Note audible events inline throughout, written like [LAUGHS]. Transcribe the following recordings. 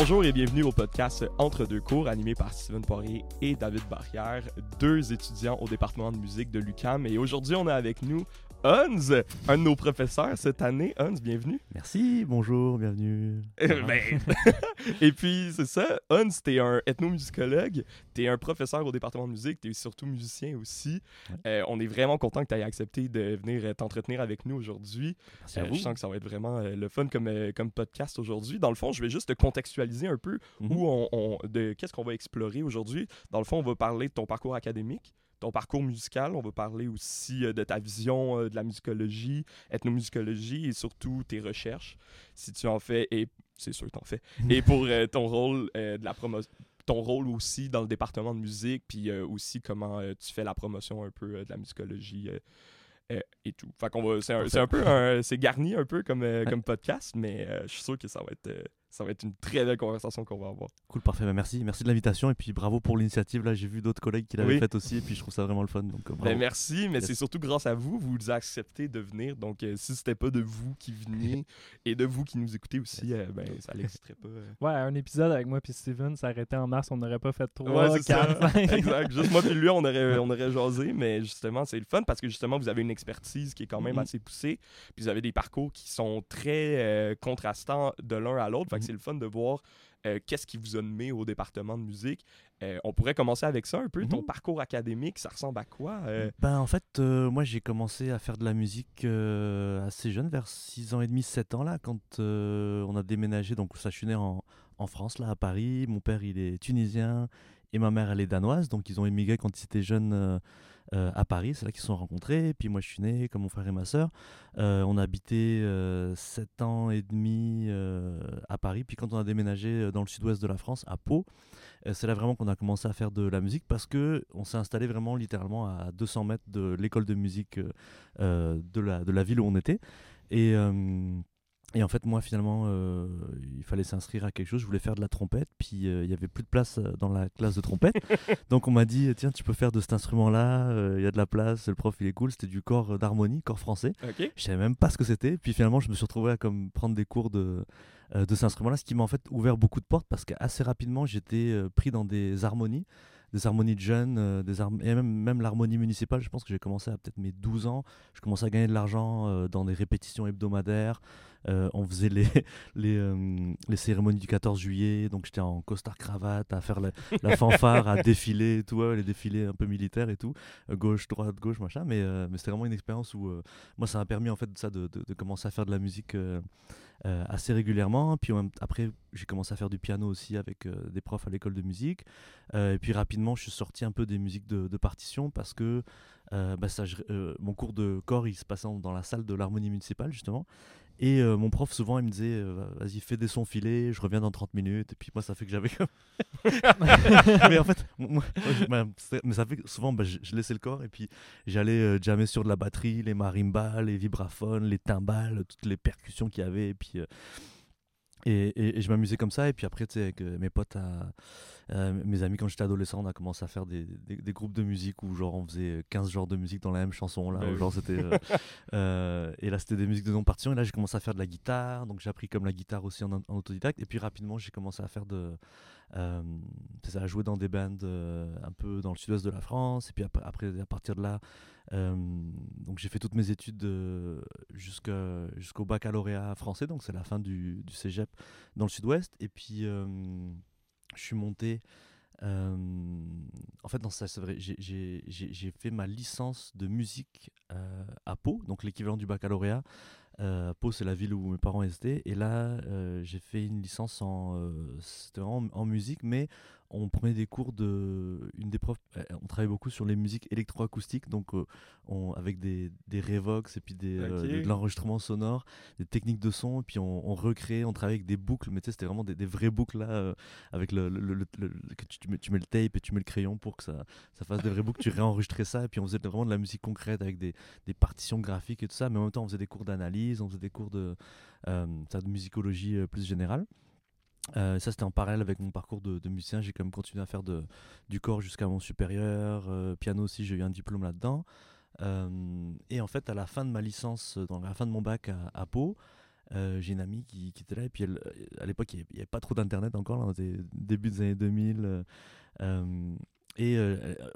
Bonjour et bienvenue au podcast Entre deux cours animé par Steven Poirier et David Barrière, deux étudiants au département de musique de l'UCAM. Et aujourd'hui, on a avec nous Hans, un de nos professeurs cette année. Hans, bienvenue. Merci, bonjour, bienvenue. Ben, [LAUGHS] et puis, c'est ça, Hans, t'es un ethnomusicologue, t'es un professeur au département de musique, t'es surtout musicien aussi. Euh, on est vraiment content que tu aies accepté de venir euh, t'entretenir avec nous aujourd'hui. Euh, je sens que ça va être vraiment euh, le fun comme, comme podcast aujourd'hui. Dans le fond, je vais juste te contextualiser un peu Mhm. où on, on- de qu'est-ce qu'on va explorer aujourd'hui. Dans le fond, on va parler de ton parcours académique, ton parcours musical. On va parler aussi euh, de ta vision euh, de la musicologie, ethnomusicologie et surtout tes recherches, si tu en fais, et c'est sûr que tu en fais. [LAUGHS] et pour euh, ton rôle euh, de la promotion ton rôle aussi dans le département de musique, puis euh, aussi comment tu fais la promotion un peu de la musicologie et tout. Fait qu'on va, c'est un, c'est un peu, un- c'est garni un peu comme, comme podcast, mais je suis sûr que ça va être, ça va être une très belle conversation qu'on va avoir. Cool, parfait. Bah, merci, merci de l'invitation et puis bravo pour l'initiative. Là, j'ai vu d'autres collègues qui l'avaient Oui. faite aussi et puis je trouve ça vraiment le fun. Donc, euh, bravo. Ben, merci, mais Yes. c'est surtout grâce à vous, vous avez accepté de venir. Donc, euh, si c'était pas de vous qui veniez [LAUGHS] et de vous qui nous écoutez aussi, euh, ben, ça n'existerait pas. euh. Ouais, un épisode avec moi puis Steven s'arrêtait en mars, on n'aurait pas fait Ouais, 3, c'est ça. 4, 5. exact. Juste moi puis lui, on aurait, on aurait jasé, mais justement, c'est le fun parce que justement, vous avez une expertise qui est quand même assez poussée, puis vous avez des parcours qui sont très euh, contrastants de l'un à l'autre. Fait que Mhm. c'est le fun de voir euh, qu'est-ce qui vous a nommé au département de musique. Euh, on pourrait commencer avec ça un peu. Ton Mhm. parcours académique, ça ressemble à quoi euh? Ben, en fait, euh, moi j'ai commencé à faire de la musique euh, assez jeune, vers 6 ans et demi, 7 ans là, quand euh, on a déménagé. Donc ça, je suis né en, en France, là, à Paris. Mon père, il est tunisien et ma mère, elle est danoise. Donc ils ont émigré quand ils étaient jeunes euh, euh, à Paris. C'est là qu'ils se sont rencontrés. Puis moi, je suis né comme mon frère et ma sœur. Euh, on a habité 7 ans et demi euh, à Paris. Puis quand on a déménagé euh, dans le sud-ouest de la France, à Pau, euh, c'est là vraiment qu'on a commencé à faire de la musique parce que on s'est installé vraiment littéralement à 200 mètres de l'école de musique euh, de, la, de la ville où on était. Et, et en fait, moi, finalement, euh, il fallait s'inscrire à quelque chose. Je voulais faire de la trompette, puis euh, il y avait plus de place dans la classe de trompette. [LAUGHS] Donc on m'a dit, tiens, tu peux faire de cet instrument-là, euh, il y a de la place, le prof, il est cool. C'était du corps d'harmonie, corps français. OK. Je savais même pas ce que c'était. Puis finalement, je me suis retrouvé à comme prendre des cours de, euh, de cet instrument-là, ce qui m'a en fait ouvert beaucoup de portes parce qu'assez rapidement, j'étais euh, pris dans des harmonies, des harmonies de jeunes, euh, des et même, même l'harmonie municipale. Je pense que j'ai commencé à peut-être mes 12 ans. Je commençais à gagner de l'argent dans des répétitions hebdomadaires. Euh, on faisait les, [LAUGHS] les, euh, les cérémonies du 14 juillet, donc j'étais en costard cravate à faire la, la fanfare, à [LAUGHS] défiler tout, ouais, les défilés un peu militaires et tout, Euh, gauche, droite, gauche, machin. Mais, euh, mais c'était vraiment une expérience où moi ça m'a permis en fait ça de, de- de commencer à faire de la musique euh, assez régulièrement. Puis après j'ai commencé à faire du piano aussi avec euh, des profs à l'école de musique. Euh, et puis rapidement je suis sorti un peu des musiques de, de partition parce que bah, ça, je- mon cours de corps il se passait dans la salle de l'harmonie municipale justement. Et euh, mon prof, souvent, il me disait euh, Vas-y, fais des sons filés, je reviens dans 30 minutes. Et puis, moi, ça fait que j'avais. [LAUGHS] mais en fait, c'est- mais ça fait que souvent, je, je laissais le corps et puis j'allais euh, jammer sur de la batterie, les marimbas, les vibraphones, les timbales, toutes les percussions qu'il y avait. Et puis. Euh, et, et- et je m'amusais comme ça. Et puis après, tu sais, avec euh, mes potes, à- euh, mes amis, quand j'étais adolescent, on a commencé à faire des, des- des groupes de musique où, genre, on faisait 15 genres de musique dans la même chanson. Là, oui. genre, c'était. euh, [LAUGHS] euh, et là, c'était des musiques de non-partition. Et là, j'ai commencé à faire de la guitare. Donc, j'ai appris comme la guitare aussi en, en autodidacte. Et puis, rapidement, j'ai commencé à faire de. euh, ça, à jouer dans des bands euh, un peu dans le sud-ouest de la France. Et puis, ap- après, à partir de là, euh, donc j'ai fait toutes mes études euh, jusqu'au baccalauréat français. Donc, c'est la fin du, cégep dans le sud-ouest. Et puis, euh, je suis monté. euh, en fait, non, ça c'est vrai. J'ai- fait ma licence de musique euh, à Pau, donc l'équivalent du baccalauréat. Euh, Pau, c'est la ville où mes parents étaient. Et là, euh, j'ai fait une licence en, euh, en musique, mais on prenait des cours de. Une des profs, euh, on travaillait beaucoup sur les musiques électroacoustiques, donc euh, on, avec des, des Revox et puis des, euh, de, l'enregistrement sonore, des techniques de son, et puis on, on recréait, on travaillait avec des boucles, mais tu sais, c'était vraiment des, des vraies boucles là, euh, avec le, le- le- que tu, tu mets, tu mets le tape et tu mets le crayon pour que ça, ça fasse des vraies boucles, tu réenregistrais ça, et puis on faisait vraiment de la musique concrète avec des, des partitions graphiques et tout ça, mais en même temps on faisait des cours d'analyse, on faisait des cours de, ça, de musicologie plus générale. Euh, ça, c'était en parallèle avec mon parcours de, de musicien. J'ai quand même continué à faire de, du corps jusqu'à mon supérieur. euh, piano aussi, j'ai eu un diplôme là-dedans. Euh, et en fait, à la fin de ma licence, dans la fin de mon bac à, à Pau, j'ai une amie qui, était là, et puis à l'époque, il n'y avait pas trop d'internet encore, là, on était début des années 2000. euh, euh, et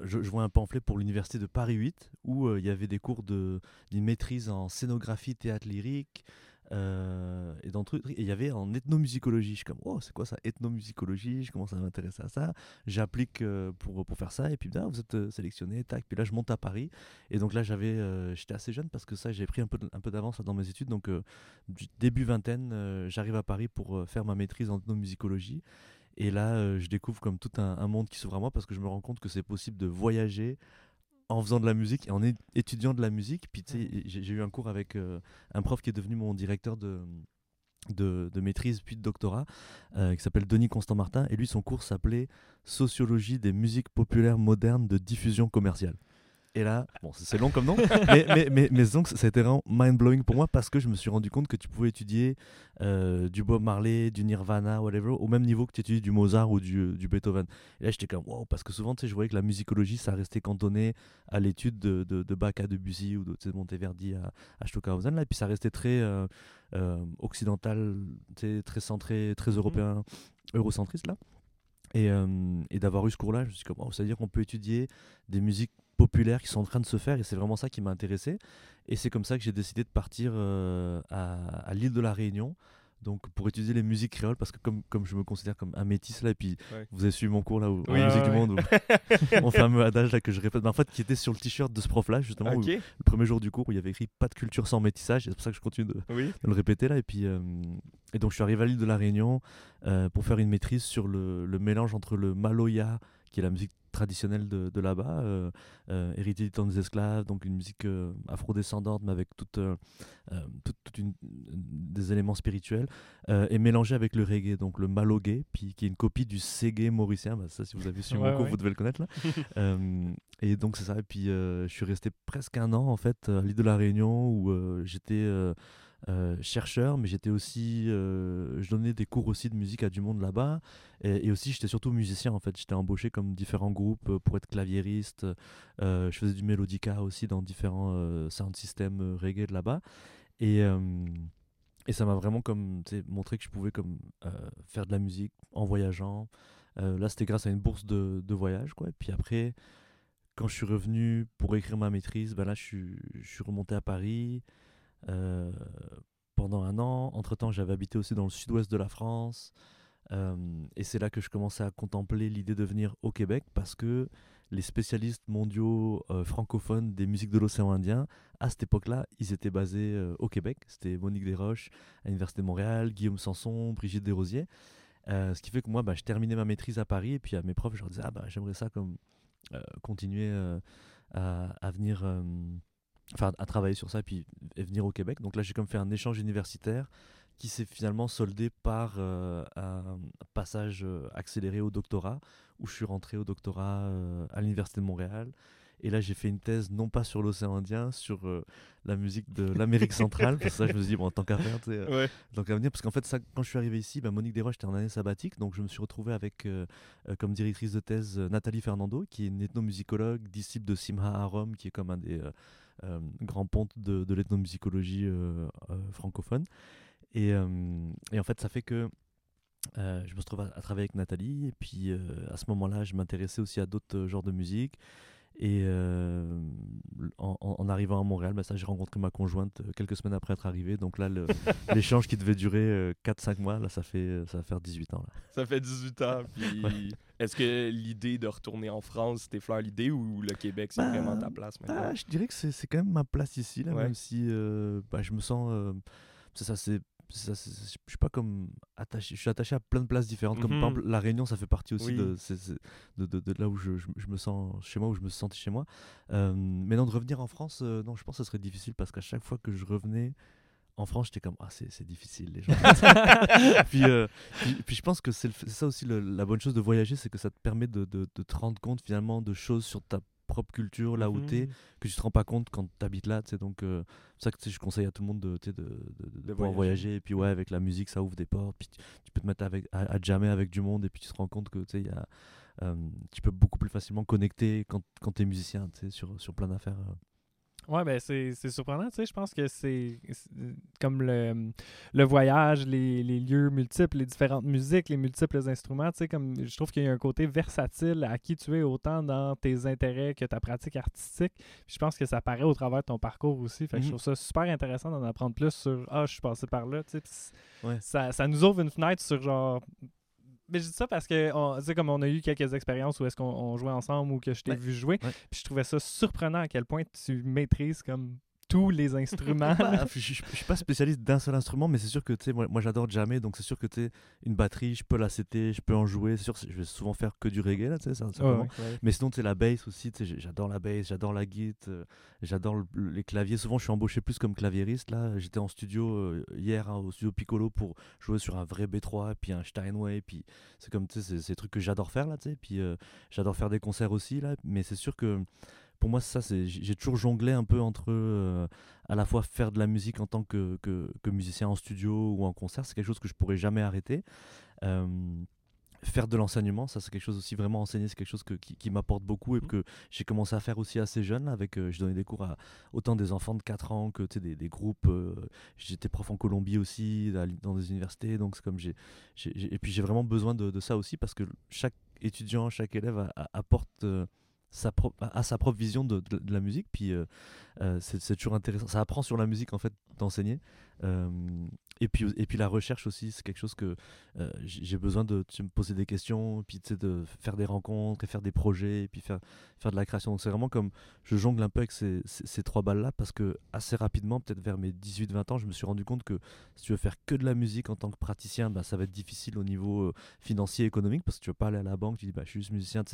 je, vois un pamphlet pour l'université de Paris 8 où il y avait des cours de- d'une maîtrise en scénographie, théâtre lyrique, euh, et dans truc, il y avait en ethnomusicologie. Je suis comme, oh, c'est quoi ça, ethnomusicologie Je commence à m'intéresser à ça. J'applique euh, pour, pour faire ça, et puis ah, vous êtes euh, sélectionné, tac. Puis là, je monte à Paris. Et donc là, j'avais, euh, j'étais assez jeune parce que ça, j'ai pris un peu, un peu d'avance là, dans mes études. Donc, début vingtaine, j'arrive à Paris pour faire ma maîtrise en ethnomusicologie. Et là, je découvre comme tout un monde qui s'ouvre à moi parce que je me rends compte que c'est possible de voyager en faisant de la musique et en étudiant de la musique. Puis tu sais, j'ai eu un cours avec euh, un prof qui est devenu mon directeur de, de, de maîtrise puis de doctorat, euh, qui s'appelle Denis Constant Martin. Et lui, son cours s'appelait Sociologie des musiques populaires modernes de diffusion commerciale. Et là, bon, c'est long comme nom, [LAUGHS] mais, mais, mais, mais donc ça a été vraiment mind-blowing pour moi parce que je me suis rendu compte que tu pouvais étudier euh, du Bob Marley, du Nirvana, whatever, au même niveau que tu étudies du Mozart ou du, du Beethoven. Et là, j'étais comme, wow, parce que souvent, tu sais, je voyais que la musicologie, ça restait cantonné à l'étude de, de, de Bach à Debussy ou de, Monteverdi à, à Stockhausen, là, et puis ça restait très euh, euh, occidental, très centré, très européen, eurocentriste, là. Et, euh, et d'avoir eu ce cours-là, je me suis dit, oh, c'est-à-dire qu'on peut étudier des musiques populaires qui sont en train de se faire, et c'est vraiment ça qui m'a intéressé. Et c'est comme ça que j'ai décidé de partir euh, à, à l'île de la Réunion, donc pour étudier les musiques créoles, parce que comme, comme je me considère comme un métis là, et puis Ouais. vous avez suivi mon cours là, où, Oui, en musique ouais, du ouais. monde, où- [LAUGHS] mon fameux adage là que je répète, mais en fait qui était sur le t-shirt de ce prof là justement, où- le premier jour du cours où il y avait écrit pas de culture sans métissage, et c'est pour ça que je continue de, oui. de le répéter là. Et puis euh, et donc je suis arrivé à l'île de la Réunion euh, pour faire une maîtrise sur le, le mélange entre le maloya, qui est la musique traditionnelle de, de là-bas, euh, euh, héritée du temps des esclaves, donc une musique euh, afrodescendante, mais avec toute, euh, euh, toute, toute une, des éléments spirituels, et mélangé avec le reggae, donc le malogué, puis qui est une copie du ségué mauricien. Bah, ça, si vous avez suivi Ouais, mon cours, ouais. vous devez le connaître là. [LAUGHS] Et donc c'est ça. Et puis je suis resté presque un an en fait à l'île de la Réunion où j'étais euh, chercheur, mais j'étais aussi, euh, je donnais des cours aussi de musique à du monde là-bas, et, aussi j'étais surtout musicien en fait. J'étais embauché comme différents groupes euh, pour être claviériste. Je faisais du mélodica aussi dans différents sound systems reggae de là-bas, et ça m'a vraiment comme montré que je pouvais comme faire de la musique en voyageant. Là, c'était grâce à une bourse de, voyage, quoi. Et puis après, quand je suis revenu pour écrire ma maîtrise, ben là, je suis remonté à Paris euh, pendant un an. Entre-temps, j'avais habité aussi dans le sud-ouest de la France. Euh, et c'est là que je commençais à contempler l'idée de venir au Québec parce que les spécialistes mondiaux euh, francophones des musiques de l'océan Indien, à cette époque-là, ils étaient basés au Québec. C'était Monique Desroches à l'Université de Montréal, Guillaume Sanson, Brigitte Desrosiers. Ce qui fait que moi, bah, je terminais ma maîtrise à Paris et puis à mes profs, je leur disais, ah, bah, j'aimerais ça comme continuer à, venir, enfin à travailler sur ça et puis et venir au Québec. Donc là, j'ai comme fait un échange universitaire qui s'est finalement soldé par euh, un passage euh, accéléré au doctorat, où je suis rentré au doctorat euh, à l'Université de Montréal. Et là, j'ai fait une thèse non pas sur l'océan Indien, sur euh, la musique de l'Amérique centrale. Parce que ça, je me suis dit, bon, tant qu'à faire, tu sais, euh, Ouais. donc à venir, parce qu'en fait, ça, quand je suis arrivé ici, bah, Monique Desroches était en année sabbatique, donc je me suis retrouvé avec comme directrice de thèse Nathalie Fernando, qui est une ethnomusicologue, disciple de Simha Arom, qui est comme un des euh, grands pontes de, de l'ethnomusicologie euh, euh, francophone. Et, et en fait, ça fait que je me retrouve à, à travailler avec Nathalie, et puis à ce moment-là, je m'intéressais aussi à d'autres genres de musique. Et euh, en, arrivant à Montréal, bah, ça, j'ai rencontré ma conjointe euh, quelques semaines après être arrivé. Donc là, [LAUGHS] l'échange qui devait durer euh, 4-5 mois, là, ça, fait, ça va faire 18 ans. Là. Ça fait 18 ans. Puis [LAUGHS] est-ce que l'idée de retourner en France, c'était fleur l'idée ou le Québec, c'est Bah, vraiment ta place maintenant? Ah, je dirais que c'est quand même ma place ici, là, Ouais. même si euh, bah, je me sens. euh, ça, c'est. Ça, je suis pas comme attaché je suis attaché à plein de places différentes comme par Mhm. exemple la Réunion ça fait partie aussi Oui. de, c'est- c'est- de, de- de là où je, je- je me sens chez moi où je me senti chez moi Euh, mais non de revenir en France euh, non je pense que ce serait difficile parce qu'à chaque fois que je revenais en France j'étais comme ah c'est c'est difficile les gens [LAUGHS] [LAUGHS] puis, euh, puis, puis je pense que c'est ça aussi le- la bonne chose de voyager c'est que ça te permet de, de- de te rendre compte finalement de choses sur ta propre culture là où Mhm. tu es que tu te rends pas compte quand tu habites là, tu sais, donc euh, c'est ça que je conseille à tout le monde de, de, de, pouvoir voyager. voyager. et puis ouais, avec la musique, ça ouvre des portes, puis tu, tu peux te mettre avec, à, à jammer avec du monde, et puis tu te rends compte que, y a, euh, tu peux beaucoup plus facilement connecter quand, quand tu es musicien, sur, sur plein d'affaires. euh. Ouais, ben c'est c'est surprenant, tu sais. Je pense que c'est comme le, le voyage, les, les lieux multiples, les différentes musiques, les multiples instruments, tu sais. Comme je trouve qu'il y a un côté versatile à qui tu es autant dans tes intérêts que ta pratique artistique. Puis je pense que ça paraît au travers de ton parcours aussi. Fait que je Mhm. trouve ça super intéressant d'en apprendre plus sur Ah, je suis passé par là, tu sais. Puis c- Ouais. ça, ça nous ouvre une fenêtre sur genre. Mais je dis ça parce que, sais, comme on a eu quelques expériences où est-ce qu'on on jouait ensemble ou que je t'ai Ouais. vu jouer, Ouais. puis je trouvais ça surprenant à quel point tu maîtrises comme tous les instruments. Bah, [LAUGHS] là. je, je- je suis pas spécialiste d'un seul instrument, mais c'est sûr que tu sais, moi, moi j'adore jamais, donc c'est sûr que tu une batterie, je peux la setter, je peux en jouer. C'est sûr, je vais souvent faire que du reggae là, tu sais, Ouais. Mais sinon, tu sais, la bass aussi, tu sais, j'adore la bass, j'adore la guitare, euh, j'adore le- le- les claviers. Souvent, je suis embauché plus comme claviériste. Là, j'étais en studio euh, hier hein, au studio Piccolo pour jouer sur un vrai B3, puis un Steinway, puis c'est comme, tu sais, c'est- c'est des trucs que j'adore faire là, tu sais. Puis euh, j'adore faire des concerts aussi là, mais c'est sûr que pour moi, ça, c'est, j'ai toujours jonglé un peu entre euh, à la fois faire de la musique en tant que, que, que musicien en studio ou en concert, c'est quelque chose que je pourrais jamais arrêter. Euh, faire de l'enseignement, ça c'est quelque chose aussi vraiment enseigner, c'est quelque chose que, qui, qui m'apporte beaucoup et Mhm. que j'ai commencé à faire aussi assez jeune. avec, euh, je donnais des cours à autant des enfants de 4 ans que des, des groupes. euh, J'étais prof en Colombie aussi, dans des universités. Donc c'est comme j'ai, et puis j'ai vraiment besoin de, de ça aussi parce que chaque étudiant, chaque élève a- a- apporte euh, a sa propre vision de, la musique. Puis euh, euh, c'est c'est toujours intéressant. Ça apprend sur la musique en fait d'enseigner. Euh, et puis et puis la recherche aussi, c'est quelque chose que euh, j'ai besoin de me poser des questions, puis de faire des rencontres et faire des projets, et puis faire faire de la création. Donc c'est vraiment comme je jongle un peu avec ces, ces, trois balles là parce que assez rapidement, peut-être vers mes 18-20 ans, je me suis rendu compte que si tu veux faire que de la musique en tant que praticien, bah, ça va être difficile au niveau euh, financier économique parce que tu veux pas aller à la banque, tu dis bah, je suis juste musicien.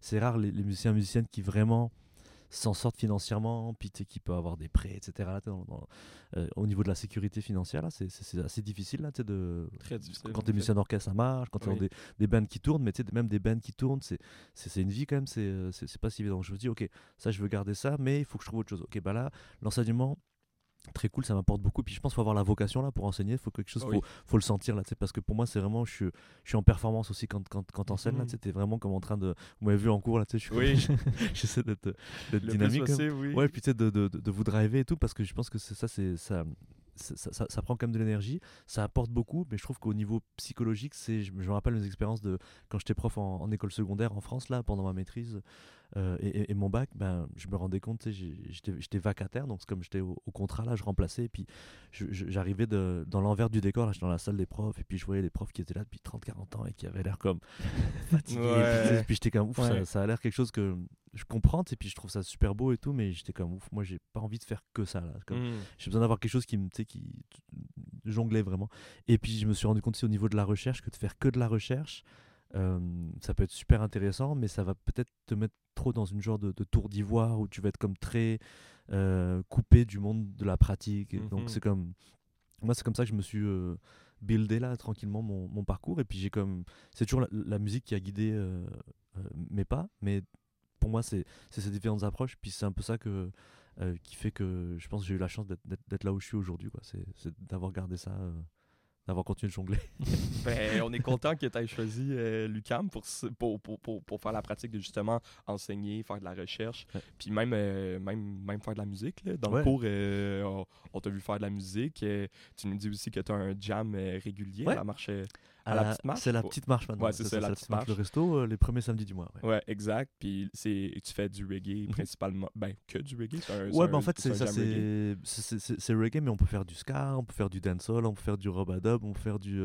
C'est rare les, les musiciens musiciennes qui vraiment s'en sortent financièrement, puis tu sais, qui peuvent avoir des prêts, etc. dans- dans- euh, au niveau de la sécurité financière, là, c'est- c'est assez difficile là, tu sais, de, Très difficile. quand tu es musicien d'orchestre, ça marche. Quand tu as Oui. des, des bands qui tournent, mais tu sais, même des bands qui tournent, c'est c'est- c'est une vie quand même, c'est euh, c'est c'est pas si évident. Je me dis, ok, ça, je veux garder ça, mais il faut que je trouve autre chose. Ok, bah là, l'enseignement, très cool, ça m'apporte beaucoup. Puis je pense qu'il faut avoir la vocation là pour enseigner, il faut quelque chose, Oui. faut, faut le sentir là, parce que pour moi, c'est vraiment, je suis, je suis en performance aussi quand, quand, quand t'enseignes là, Mhm. t'es vraiment comme en train de. Vous m'avez vu en cours là, tu sais, je suis Oui. [LAUGHS] j'essaie d'être Le dynamique. oui. Ouais, puis tu sais, de, de, vous driver et tout, parce que je pense que ça, c'est ça, ça, ça, ça prend quand même de l'énergie, ça apporte beaucoup, mais je trouve qu'au niveau psychologique, c'est, je, me- je me rappelle mes expériences de quand j'étais prof en, en école secondaire en France, là, pendant ma maîtrise euh, et, mon bac, ben, je me rendais compte, j'étais, vacataire, donc comme j'étais au, au contrat, là, je remplaçais, et puis j'arrivais dans l'envers du décor, là, j'étais dans la salle des profs, et puis je voyais les profs qui étaient là depuis 30-40 ans et qui avaient l'air comme [LAUGHS] fatigués, et puis, j'étais comme, ouf, ça, Ouais. ça a l'air quelque chose que je comprends, et puis je trouve ça super beau et tout, mais j'étais comme ouf, moi j'ai pas envie de faire que ça là. Comme, Mm. J'ai besoin d'avoir quelque chose qui me, tu sais, qui jonglait vraiment. Et puis je me suis rendu compte aussi au niveau de la recherche que de faire que de la recherche, euh, ça peut être super intéressant, mais ça va peut-être te mettre trop dans une genre de, de tour d'ivoire où tu vas être comme très euh, coupé du monde de la pratique. Et. Donc c'est comme moi c'est comme ça que je me suis euh, buildé là tranquillement mon, mon parcours et puis j'ai comme c'est toujours la, la musique qui a guidé mes pas mais pour moi c'est ces différentes approches puis c'est un peu ça que qui fait que je pense que j'ai eu la chance d'être- là où je suis aujourd'hui c'est d'avoir gardé ça d'avoir continué de jongler [LAUGHS] Ben, [LAUGHS] on est content que tu aies choisi euh, l'UCAM pour, pour, pour, pour, pour faire la pratique de justement enseigner, faire de la recherche, Ouais. puis même, euh, même, même faire de la musique. là. Dans Ouais. le cours, euh, on, on t'a vu faire de la musique. tu nous dis aussi que tu as un jam régulier Ouais. à la marche. Euh, À la petite marche, c'est la petite marche maintenant Ouais, c'est ça, la petite marche. le resto euh, les premiers samedis du mois ouais. Ouais, exact. Puis tu fais du reggae Mhm. principalement. Ben, que du reggae. Un, Ouais, mais un- en fait, c'est ça, reggae. mais on peut faire du ska, on peut faire du dancehall, on peut faire du robadub, on peut faire du,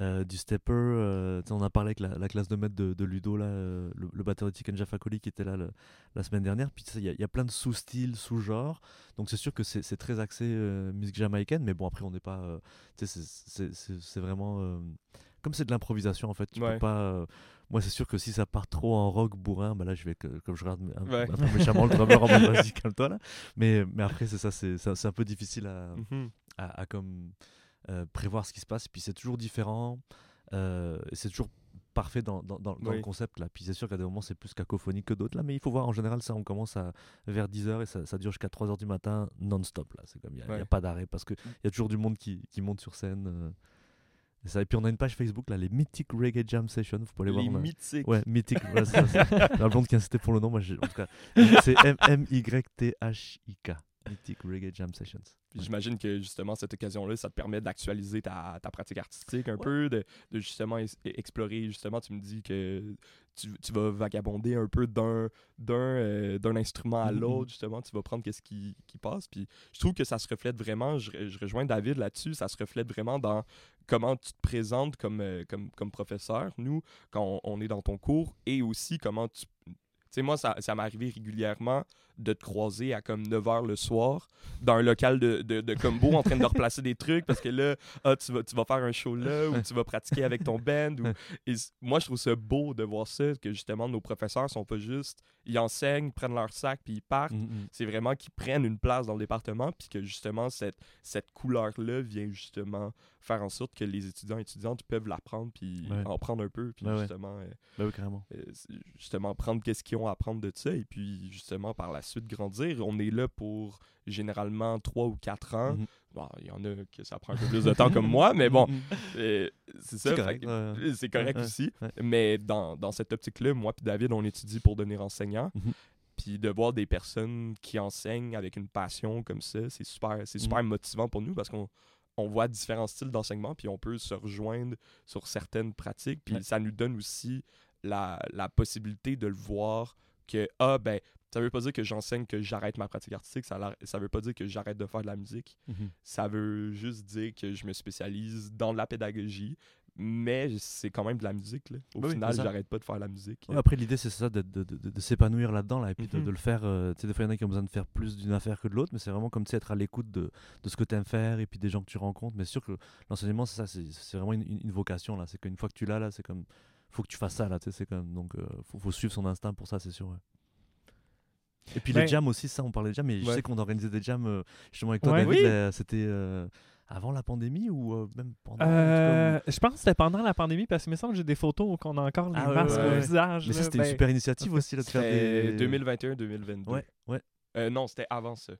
euh, du stepper. euh, on a parlé avec la, la classe de maître de, de Ludo, là, euh, le, le batteur de Tiken Jaffa Coli qui était là le- la semaine dernière. Puis il y, a- il y a plein de sous-styles, sous-genres. Donc c'est sûr que c'est très axé musique jamaïcaine, mais bon, après, on n'est pas. c'est- vraiment. comme c'est de l'improvisation, en fait, tu Ouais. peux pas. moi, c'est sûr que si ça part trop en rock bourrin, bah là, je vais, que, comme je regarde un, Ouais. un peu méchamment le drummer en mode [LAUGHS] vas-y, calme-toi là. Mais, mais après, c'est ça, c'est un peu difficile à, Mhm. à, à comme euh, prévoir ce qui se passe. Puis c'est toujours différent. euh, et c'est toujours parfait dans, dans, dans- dans Oui. le concept là. Puis c'est sûr qu'à des moments c'est plus cacophonique que d'autres là, mais il faut voir en général ça on commence à vers 10h et ça, ça dure jusqu'à 3h du matin non-stop là. C'est comme il n'y a, Ouais. pas d'arrêt parce qu'il y a toujours du monde qui, qui monte sur scène. euh, et, ça. et puis on a une page Facebook là, les Mythic Reggae Jam Session. Vous pouvez aller Les voir. a- mythiques. Ouais, ça, c'est- la blonde qui a insisté pour le nom, moi, en tout cas, c'est M-Y-T-H-I-K. Mythique Reggae Jam Sessions. Puis Ouais. j'imagine que justement cette occasion-là, ça te permet d'actualiser ta, ta pratique artistique un peu, de, de justement es- explorer, justement, tu me dis que tu, tu vas vagabonder un peu d'un d'un euh, d'un instrument à Mhm, l'autre, justement, tu vas prendre qu'est-ce qui, qui passe. Puis je trouve que ça se reflète vraiment, je, re- je rejoins David là-dessus, ça se reflète vraiment dans comment tu te présentes comme, euh, comme, comme professeur, nous, quand on, on est dans ton cours, et aussi comment tu... Tu sais, moi, ça, ça m'est arrivé régulièrement de te croiser à comme 9h le soir dans un local de, de, de combo en train de replacer des trucs parce que là, ah, tu, vas, tu vas faire un show là ou tu vas pratiquer avec ton band. Ou... Et moi, je trouve ça beau de voir ça, que justement, nos professeurs sont pas juste, ils enseignent, prennent leur sac puis ils partent. Mm, mm. C'est vraiment qu'ils prennent une place dans le département puis que justement, cette, cette couleur-là vient justement faire en sorte que les étudiants et étudiantes peuvent l'apprendre puis Ouais. en prendre un peu puis Ouais, justement... euh, carrément. euh, justement prendre qu'est-ce qu'ils ont à apprendre de ça et puis justement par la suite grandir. On est là pour généralement 3 ou 4 ans. Mhm. Bon, il y en a que ça prend un peu plus de temps comme moi, mais bon, [LAUGHS] mm. euh, c'est ça. C'est fait correct. C'est correct aussi. Mais dans, dans cette optique-là, moi et David, on étudie pour devenir enseignant. Mhm. Puis de voir des personnes qui enseignent avec une passion comme ça, c'est super, c'est super motivant pour nous parce qu'on on voit différents styles d'enseignement, puis on peut se rejoindre sur certaines pratiques. Puis Ouais. ça nous donne aussi la, la possibilité de le voir que, ah, ben, ça veut pas dire que j'enseigne que j'arrête ma pratique artistique, ça, la- ça veut pas dire que j'arrête de faire de la musique. Mhm. Ça veut juste dire que je me spécialise dans la pédagogie, mais c'est quand même de la musique. Là. Au oui, final, j'arrête pas de faire de la musique. Ouais, après, l'idée, c'est ça, de, de, de- de s'épanouir là-dedans, là, et puis de, Mhm. de le faire. euh, tu sais, des fois, il y en a qui ont besoin de faire plus d'une affaire que de l'autre, mais c'est vraiment comme tu sais, être à l'écoute de, de ce que tu aimes faire et puis des gens que tu rencontres. Mais c'est sûr que l'enseignement, c'est ça, c'est c'est vraiment une, une- une vocation, là. C'est qu'une fois que tu l'as, là, c'est comme. faut que tu fasses ça, là, tu sais, c'est comme. Donc, euh, faut, faut suivre son instinct pour ça, c'est sûr, ouais. Et puis Ben- les jams aussi, ça, on parlait de jams, mais je sais qu'on organisait des jams, euh, justement, avec toi, Ouais. David, Oui. là, c'était euh, avant la pandémie ou euh, même pendant Euh, je pense que c'était pendant la pandémie parce qu'il me semble que j'ai des photos où on a encore les Ah masques ouais, au visage. Mais ça, là, c'était une ben, super initiative aussi, là, de faire des. 2021-2022. Ouais, ouais. Euh, non, c'était avant ça.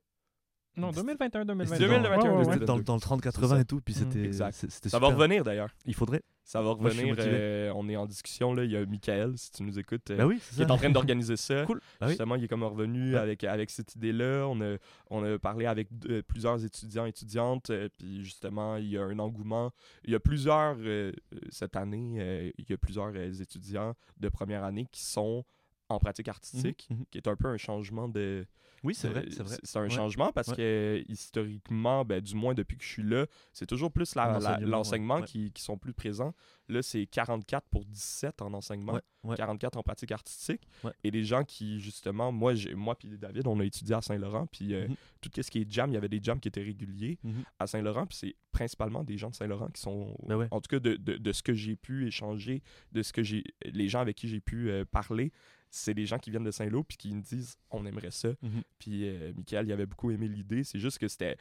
Non, 2021, 2022. C'était dans- 2021, Ouais, ouais, ouais. Dans, le- dans le 30-80 ça. et tout, puis Mm. c'était c'était Ça va revenir d'ailleurs. Il faudrait. Ça va revenir. euh, on est en discussion. Là. Il y a Michael, si tu nous écoutes, euh, Bah oui, c'est qui est en train [LAUGHS] d'organiser ça. Cool. Oui. Justement, il est comme revenu Ouais. avec, avec cette idée-là. On a, on a parlé avec euh, plusieurs étudiants et étudiantes. euh, puis justement, il y a un engouement. Il y a plusieurs, euh, euh, cette année, euh, il y a plusieurs euh, étudiants de première année qui sont en pratique artistique, Mhm, mhm. qui est un peu un changement de, Oui, c'est vrai, euh, c'est vrai. C'est un Ouais. changement parce Ouais. que historiquement, ben, du moins depuis que je suis là, c'est toujours plus L'enseignement, ouais. Qui, qui sont plus présents. Là, c'est 44 pour 17 en enseignement, Ouais, ouais. 44 en pratique artistique. Et des gens qui, justement, moi, moi puis David, on a étudié à Saint-Laurent, puis euh, Mhm. tout ce qui est jam, il y avait des jams qui étaient réguliers Mhm. à Saint-Laurent, puis c'est principalement des gens de Saint-Laurent qui sont, Ben en tout cas, de, de- de ce que j'ai pu échanger, de ce que j'ai, les gens avec qui j'ai pu euh, parler, c'est des gens qui viennent de Saint-Lô puis qui me disent on aimerait ça. Mhm. Puis euh, Michael, il avait beaucoup aimé l'idée. C'est juste que c'était.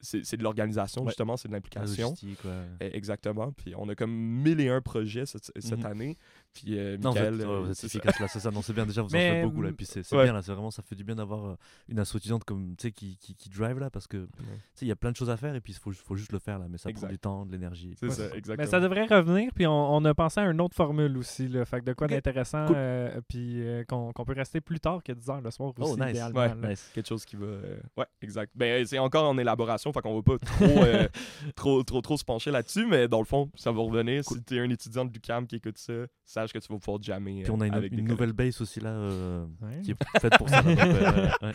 C'est c'est de l'organisation, Ouais. justement, c'est de l'implication. Eh, Exactement. Puis on a comme mille et un projets cette, cette Mhm. année. Puis euh, Non, vous êtes, Michael, ouais, euh, vous êtes c'est ça. efficace là, c'est ça. Non, c'est bien déjà, vous en faites beaucoup là. Et puis c'est ouais. bien là, c'est vraiment, ça fait du bien d'avoir euh, une asso étudiante comme, tu sais, qui, qui, qui drive là, parce que, tu sais, il y a plein de choses à faire et puis il faut, faut juste le faire là, mais ça Exact. prend du temps, de l'énergie. C'est Ouais, ça, exactement. Mais ça devrait revenir, puis on, on a pensé à une autre formule aussi, là, fait que de quoi Ok. d'intéressant, Cool. euh, puis euh, qu'on qu'on peut rester plus tard que 10 heures le soir Oh, aussi, nice. idéalement. Ouais, là. Nice. quelque chose qui va. euh, Ouais, exact. Ben, euh, c'est encore en élaboration, fait qu'on va pas trop, [LAUGHS] euh, trop, trop, trop se pencher là-dessus, mais dans le fond, ça va revenir. Si t'es un étudiant du CAM qui écoute ça, que tu vas pouvoir jammer. Puis on a euh, une, avec des une collègues. nouvelle base aussi là, euh, Ouais. qui est faite pour ça. donc, euh, [LAUGHS] ouais.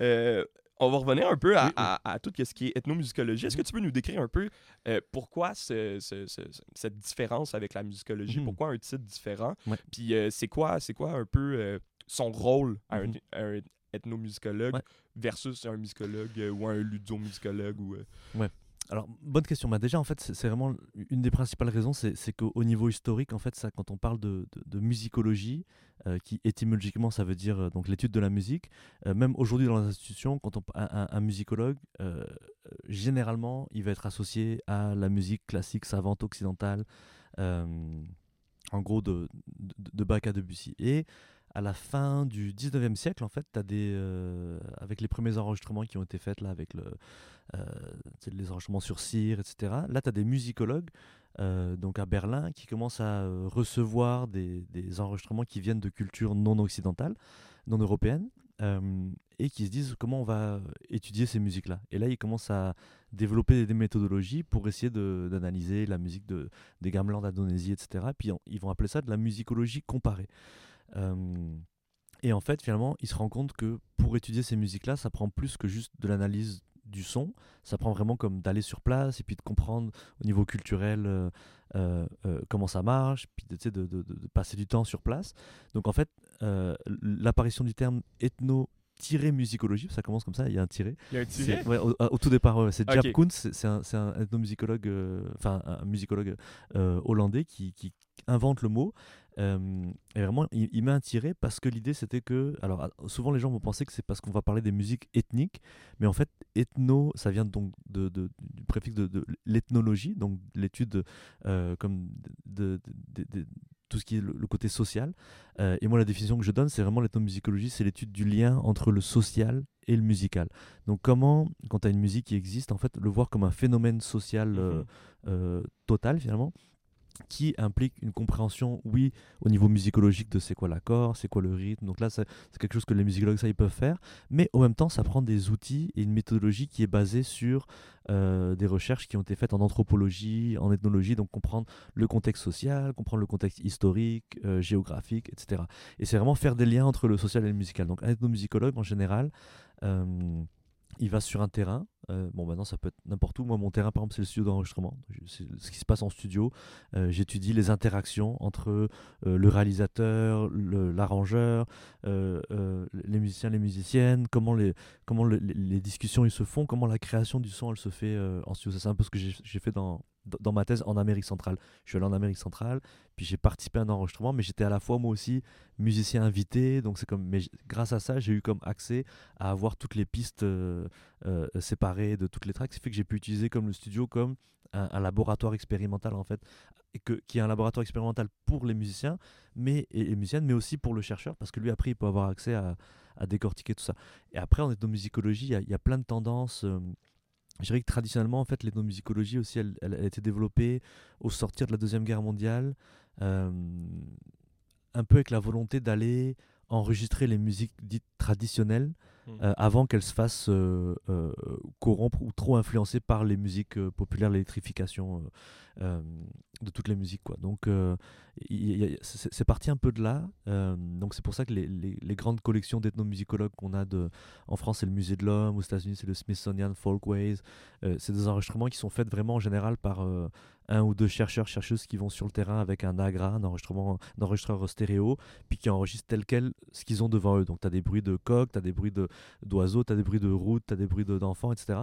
Euh, on va revenir un peu à, Oui, oui. à- à tout ce qui est ethnomusicologie. Est-ce que tu peux nous décrire un peu euh, pourquoi ce- ce- ce- ce- cette différence avec la musicologie? Mhm. Pourquoi un titre différent? Ouais. Puis euh, c'est quoi, c'est quoi un peu euh, son rôle à un- Mhm. à un, ethnomusicologue Ouais. versus un musicologue euh, ou un ludomusicologue? Ou, euh, Alors, bonne question. Bah, déjà, en fait, c'est vraiment une des principales raisons, c'est qu'au niveau historique, en fait, ça, quand on parle de, musicologie, euh, qui étymologiquement, ça veut dire euh, donc l'étude de la musique, euh, même aujourd'hui dans les institutions, quand on, un, un- musicologue, généralement, il va être associé à la musique classique, savante, occidentale, en gros, de, de, de Bach à Debussy. À la fin du 19e siècle, en fait, as des. euh, avec les premiers enregistrements qui ont été faits, là, avec euh, les enregistrements sur cire, etc. Là, tu as des musicologues, euh, donc à Berlin, qui commencent à recevoir des, enregistrements qui viennent de cultures non occidentales, non européennes, et qui se disent comment on va étudier ces musiques-là. Et là, ils commencent à développer des méthodologies pour essayer d'analyser la musique de, des gamelans d'Indonésie, etc. Puis ils vont appeler ça de la musicologie comparée. Et en fait, finalement, ils se rendent compte que pour étudier ces musiques-là, ça prend plus que juste de l'analyse du son. Ça prend vraiment comme d'aller sur place et puis de comprendre au niveau culturel euh, euh, euh, comment ça marche, puis de, de, de, passer du temps sur place. Donc en fait, l'apparition du terme ethno musicologie, ça commence comme ça, il y a un tiré. Il y a un tiré? au, tout départ, c'est Jab Koons, c'est un, un ethnomusicologue, enfin un musicologue hollandais qui, qui, invente le mot. Euh, et vraiment, il, met un tiré parce que l'idée c'était que. Alors, souvent les gens vont penser que c'est parce qu'on va parler des musiques ethniques, mais en fait, ethno, ça vient donc de, du préfixe de, l'ethnologie, donc l'étude euh, comme de, tout ce qui est le, côté social. Euh, et moi, la définition que je donne, c'est vraiment l'ethnomusicologie, c'est l'étude du lien entre le social et le musical. Donc, comment, quand tu as une musique qui existe, en fait, le voir comme un phénomène social mmh total finalement qui implique une compréhension, oui, au niveau musicologique de c'est quoi l'accord, c'est quoi le rythme. Donc là, c'est quelque chose que les musicologues, ils peuvent faire. Mais en même temps, ça prend des outils et une méthodologie qui est basée sur euh, des recherches qui ont été faites en anthropologie, en ethnologie, donc comprendre le contexte social, comprendre le contexte historique, euh, géographique, etc. Et c'est vraiment faire des liens entre le social et le musical. Donc un ethnomusicologue, en général, euh, il va sur un terrain. Euh, bon, maintenant, ça peut être n'importe où. Moi, mon terrain, par exemple, c'est le studio d'enregistrement. C'est ce qui se passe en studio. Euh, j'étudie les interactions entre euh, le réalisateur, l'arrangeur, les musiciens, les musiciennes, comment, les, comment les discussions ils se font, comment la création du son elle se fait en studio. C'est un peu ce que j'ai fait dans, dans ma thèse en Amérique centrale. Je suis allé en Amérique centrale, puis j'ai participé à un enregistrement, mais j'étais à la fois moi aussi musicien invité, donc c'est comme, mais grâce à ça, j'ai eu comme accès à avoir toutes les pistes euh, euh, séparées de toutes les tracks, ce fait que j'ai pu utiliser comme le studio comme un, laboratoire expérimental en fait, et que, qui est un laboratoire expérimental pour les musiciens, mais et les musiciennes, mais aussi pour le chercheur, parce que lui après il peut avoir accès à, à décortiquer tout ça. Et après en ethnomusicologie, il y, y, a plein de tendances. Euh, je dirais que traditionnellement, en fait, l'ethnomusicologie aussi, elle, a été développée au sortir de la Deuxième Guerre mondiale, euh, un peu avec la volonté d'aller enregistrer les musiques dites traditionnelles. Euh, avant qu'elles se fassent euh, corrompre ou trop influencées par les musiques populaires, l'électrification de toutes les musiques. Donc c'est parti un peu de là. donc c'est pour ça que les, grandes collections d'ethnomusicologues qu'on a en France, c'est le Musée de l'Homme, aux États-Unis, c'est le Smithsonian Folkways. c'est des enregistrements qui sont faits vraiment en général par un ou deux chercheurs, chercheuses qui vont sur le terrain avec un AGRA, un, enregistrement, un enregistreur stéréo, puis qui enregistrent tel quel ce qu'ils ont devant eux. Donc tu as des bruits de coq, tu as des bruits d'oiseaux, tu as des bruits de route, tu as des bruits d'enfants, etc.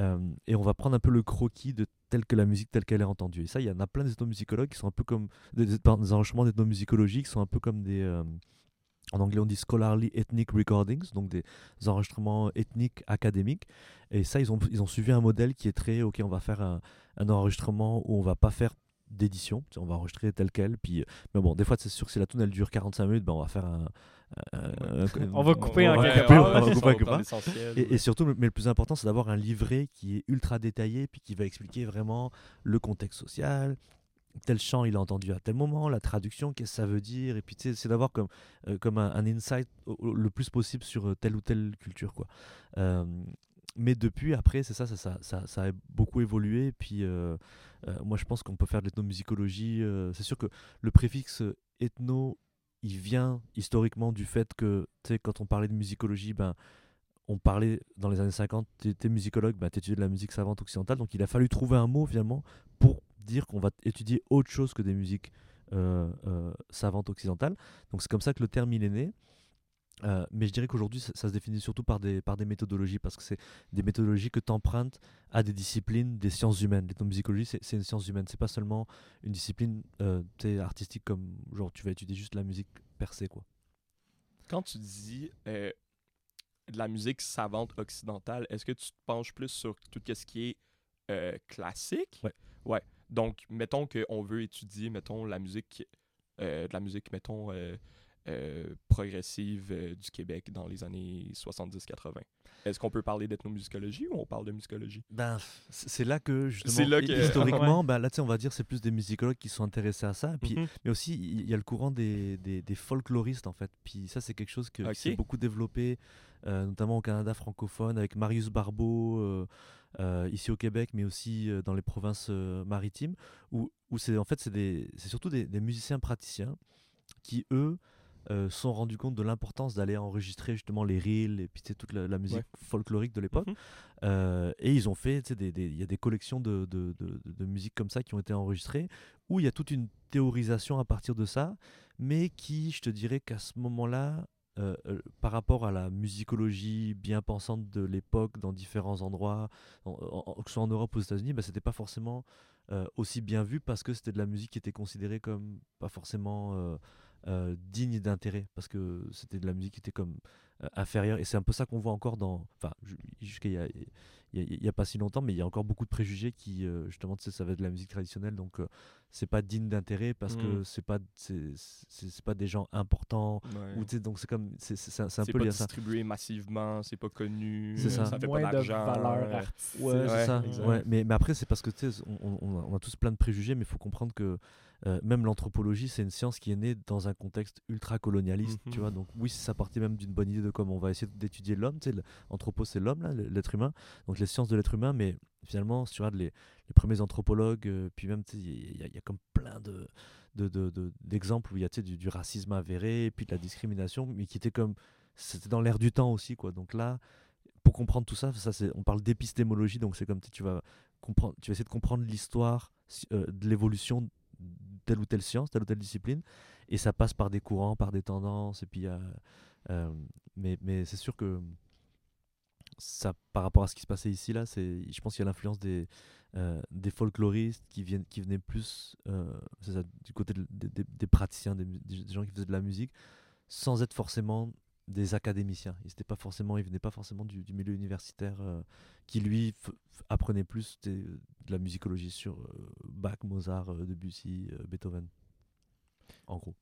Euh, et on va prendre un peu le croquis de tel que la musique telle qu'elle est entendue. Et ça, il y en a plein d'ethnomusicologues qui sont un peu comme des, des, des enregistrements d'ethnomusicologie qui sont un peu comme des... Euh, en anglais, on dit scholarly ethnic recordings, donc des enregistrements ethniques académiques. Et ça, ils ont, ils ont suivi un modèle qui est très, ok, on va faire un, un enregistrement où on va pas faire d'édition, on va enregistrer tel quel. Puis, mais bon, des fois, c'est sûr que si la tune elle dure 45 minutes, ben, on va faire un. on va couper en quelque part. Et, et, surtout, mais le plus important, c'est d'avoir un livret qui est ultra détaillé, puis qui va expliquer vraiment le contexte social, tel chant il a entendu à tel moment, la traduction, qu'est-ce que ça veut dire, et puis c'est d'avoir comme, euh, comme un, insight le plus possible sur euh, telle ou telle culture. Quoi. Euh, mais depuis, après, c'est ça ça, ça, ça, a beaucoup évolué. Puis moi, je pense qu'on peut faire de l'ethnomusicologie. c'est sûr que le préfixe ethno, il vient historiquement du fait que, quand on parlait de musicologie, ben, on parlait dans les années 50, tu étais musicologue, ben, tu étudiais de la musique savante occidentale, donc il a fallu trouver un mot finalement pour dire qu'on va étudier autre chose que des musiques euh, euh, savantes occidentales. Donc c'est comme ça que le terme il est né. Euh, mais je dirais qu'aujourd'hui, ça, se définit surtout par des, par des méthodologies, parce que c'est des méthodologies que tu empruntes à des disciplines des sciences humaines. L'ethnomusicologie, c'est une science humaine, c'est pas seulement une discipline artistique comme genre tu vas étudier juste la musique percée. Quoi. Quand tu dis de la musique savante occidentale, est-ce que tu te penches plus sur tout ce qui est classique? Ouais. Ouais. Donc, mettons qu'on veut étudier, mettons, la musique, euh, de la musique, mettons, euh, euh, progressive du Québec dans les années 70-80. Est-ce qu'on peut parler d'ethnomusicologie ou on parle de musicologie? Ben, c'est là que, justement, C'est là que- historiquement, [LAUGHS] ben, là, on va dire c'est plus des musicologues qui sont intéressés à ça. Puis, Mhm. Mais aussi, il y a le courant des, des, des folkloristes, en fait. Puis ça, c'est quelque chose que, qui s'est beaucoup développé, notamment au Canada francophone, avec Marius Barbeau, euh, ici au Québec, mais aussi euh, dans les provinces euh, maritimes, où, où c'est en fait, c'est surtout des, des musiciens praticiens qui, eux, euh, sont rendus compte de l'importance d'aller enregistrer justement les reels et puis toute la, la musique Ouais. folklorique de l'époque. Mhm. Euh, et ils ont fait, des- des- il y a des collections de- de- de musique comme ça qui ont été enregistrées, où il y a toute une théorisation à partir de ça, mais qui, je te dirais qu'à ce moment-là, euh, euh, par rapport à la musicologie bien pensante de l'époque dans différents endroits, en- en- que ce soit en Europe ou aux États-Unis, bah, c'était pas forcément euh, aussi bien vu parce que c'était de la musique qui était considérée comme pas forcément digne d'intérêt, parce que c'était de la musique qui était comme inférieure. Et c'est un peu ça qu'on voit encore dans. Enfin, ju- jusqu'à il y a, pas si longtemps, mais il y a encore beaucoup de préjugés qui, euh, justement, tu sais, ça va être de la musique traditionnelle, donc euh, c'est pas digne d'intérêt parce que Mm. c'est pas, c'est c'est- c'est pas des gens importants. Ouais. Ou, tu sais, donc c'est comme, c'est c'est- c'est un, c'est un C'est peu pas lié à ça. distribué massivement, c'est pas connu, C'est ça. ça fait Moins pas de d'argent. valeur euh, artistique. Ouais, c'est Ouais, ça. Ouais, mais, mais après, c'est parce que tu sais, on, on- on a, tous plein de préjugés, mais il faut comprendre que euh, même l'anthropologie, c'est une science qui est née dans un contexte ultra colonialiste, tu vois. Donc oui, ça partait même d'une bonne idée de comment on va essayer d'étudier l'homme. Tu sais, l'anthropo, c'est l'homme, l'être humain. Donc les sciences de l'être humain, mais finalement, si tu regardes les, premiers anthropologues, euh, puis même, il y, y a comme plein de de- de- de- d'exemples où il y a du, du racisme avéré, puis de la discrimination, mais qui était comme c'était dans l'air du temps aussi, quoi. Donc là, pour comprendre tout ça, ça c'est, on parle d'épistémologie, donc c'est comme tu vas comprendre, tu vas essayer de comprendre l'histoire euh, de l'évolution telle ou telle science, telle ou telle discipline, et ça passe par des courants, par des tendances, et puis il y a, mais, mais c'est sûr que ça, par rapport à ce qui se passait ici là, c'est, je pense qu'il y a l'influence des euh, des folkloristes qui viennent, qui venaient plus, euh, du côté de- des- praticiens, des, gens qui faisaient de la musique, sans être forcément des académiciens. Ils étaient pas forcément, ils venaient pas forcément du, milieu universitaire, euh, qui lui apprenait plus de la musicologie sur euh, Bach, Mozart, euh, Debussy, euh, Beethoven. En gros.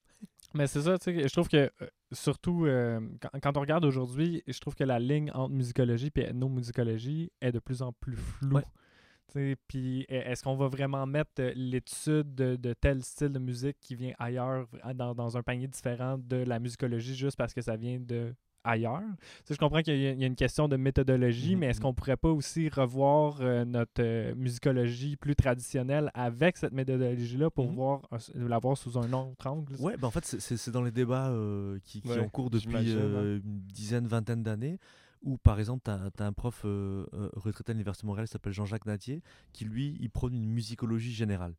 Mais c'est ça, tu sais, je trouve que euh, surtout euh, quand, quand on regarde aujourd'hui, je trouve que la ligne entre musicologie et ethnomusicologie est de plus en plus floue. Puis e- est-ce qu'on va vraiment mettre euh, l'étude de, de tel style de musique qui vient ailleurs dans, dans un panier différent de la musicologie juste parce que ça vient de ailleurs? Je comprends qu'il y, a il y a une question de méthodologie, Mhm, mais est-ce mhm. qu'on pourrait pas aussi revoir euh, notre euh, musicologie plus traditionnelle avec cette méthodologie-là pour Mhm. voir la voir sous un autre angle? Ouais, bah en fait, c'est- dans les débats euh, qui, qui Ouais, ont cours depuis une dizaine, vingtaine d'années, où par exemple, tu as, un prof retraité à l'Université de Montréal qui s'appelle Jean-Jacques Natier, qui lui, il prône une musicologie générale,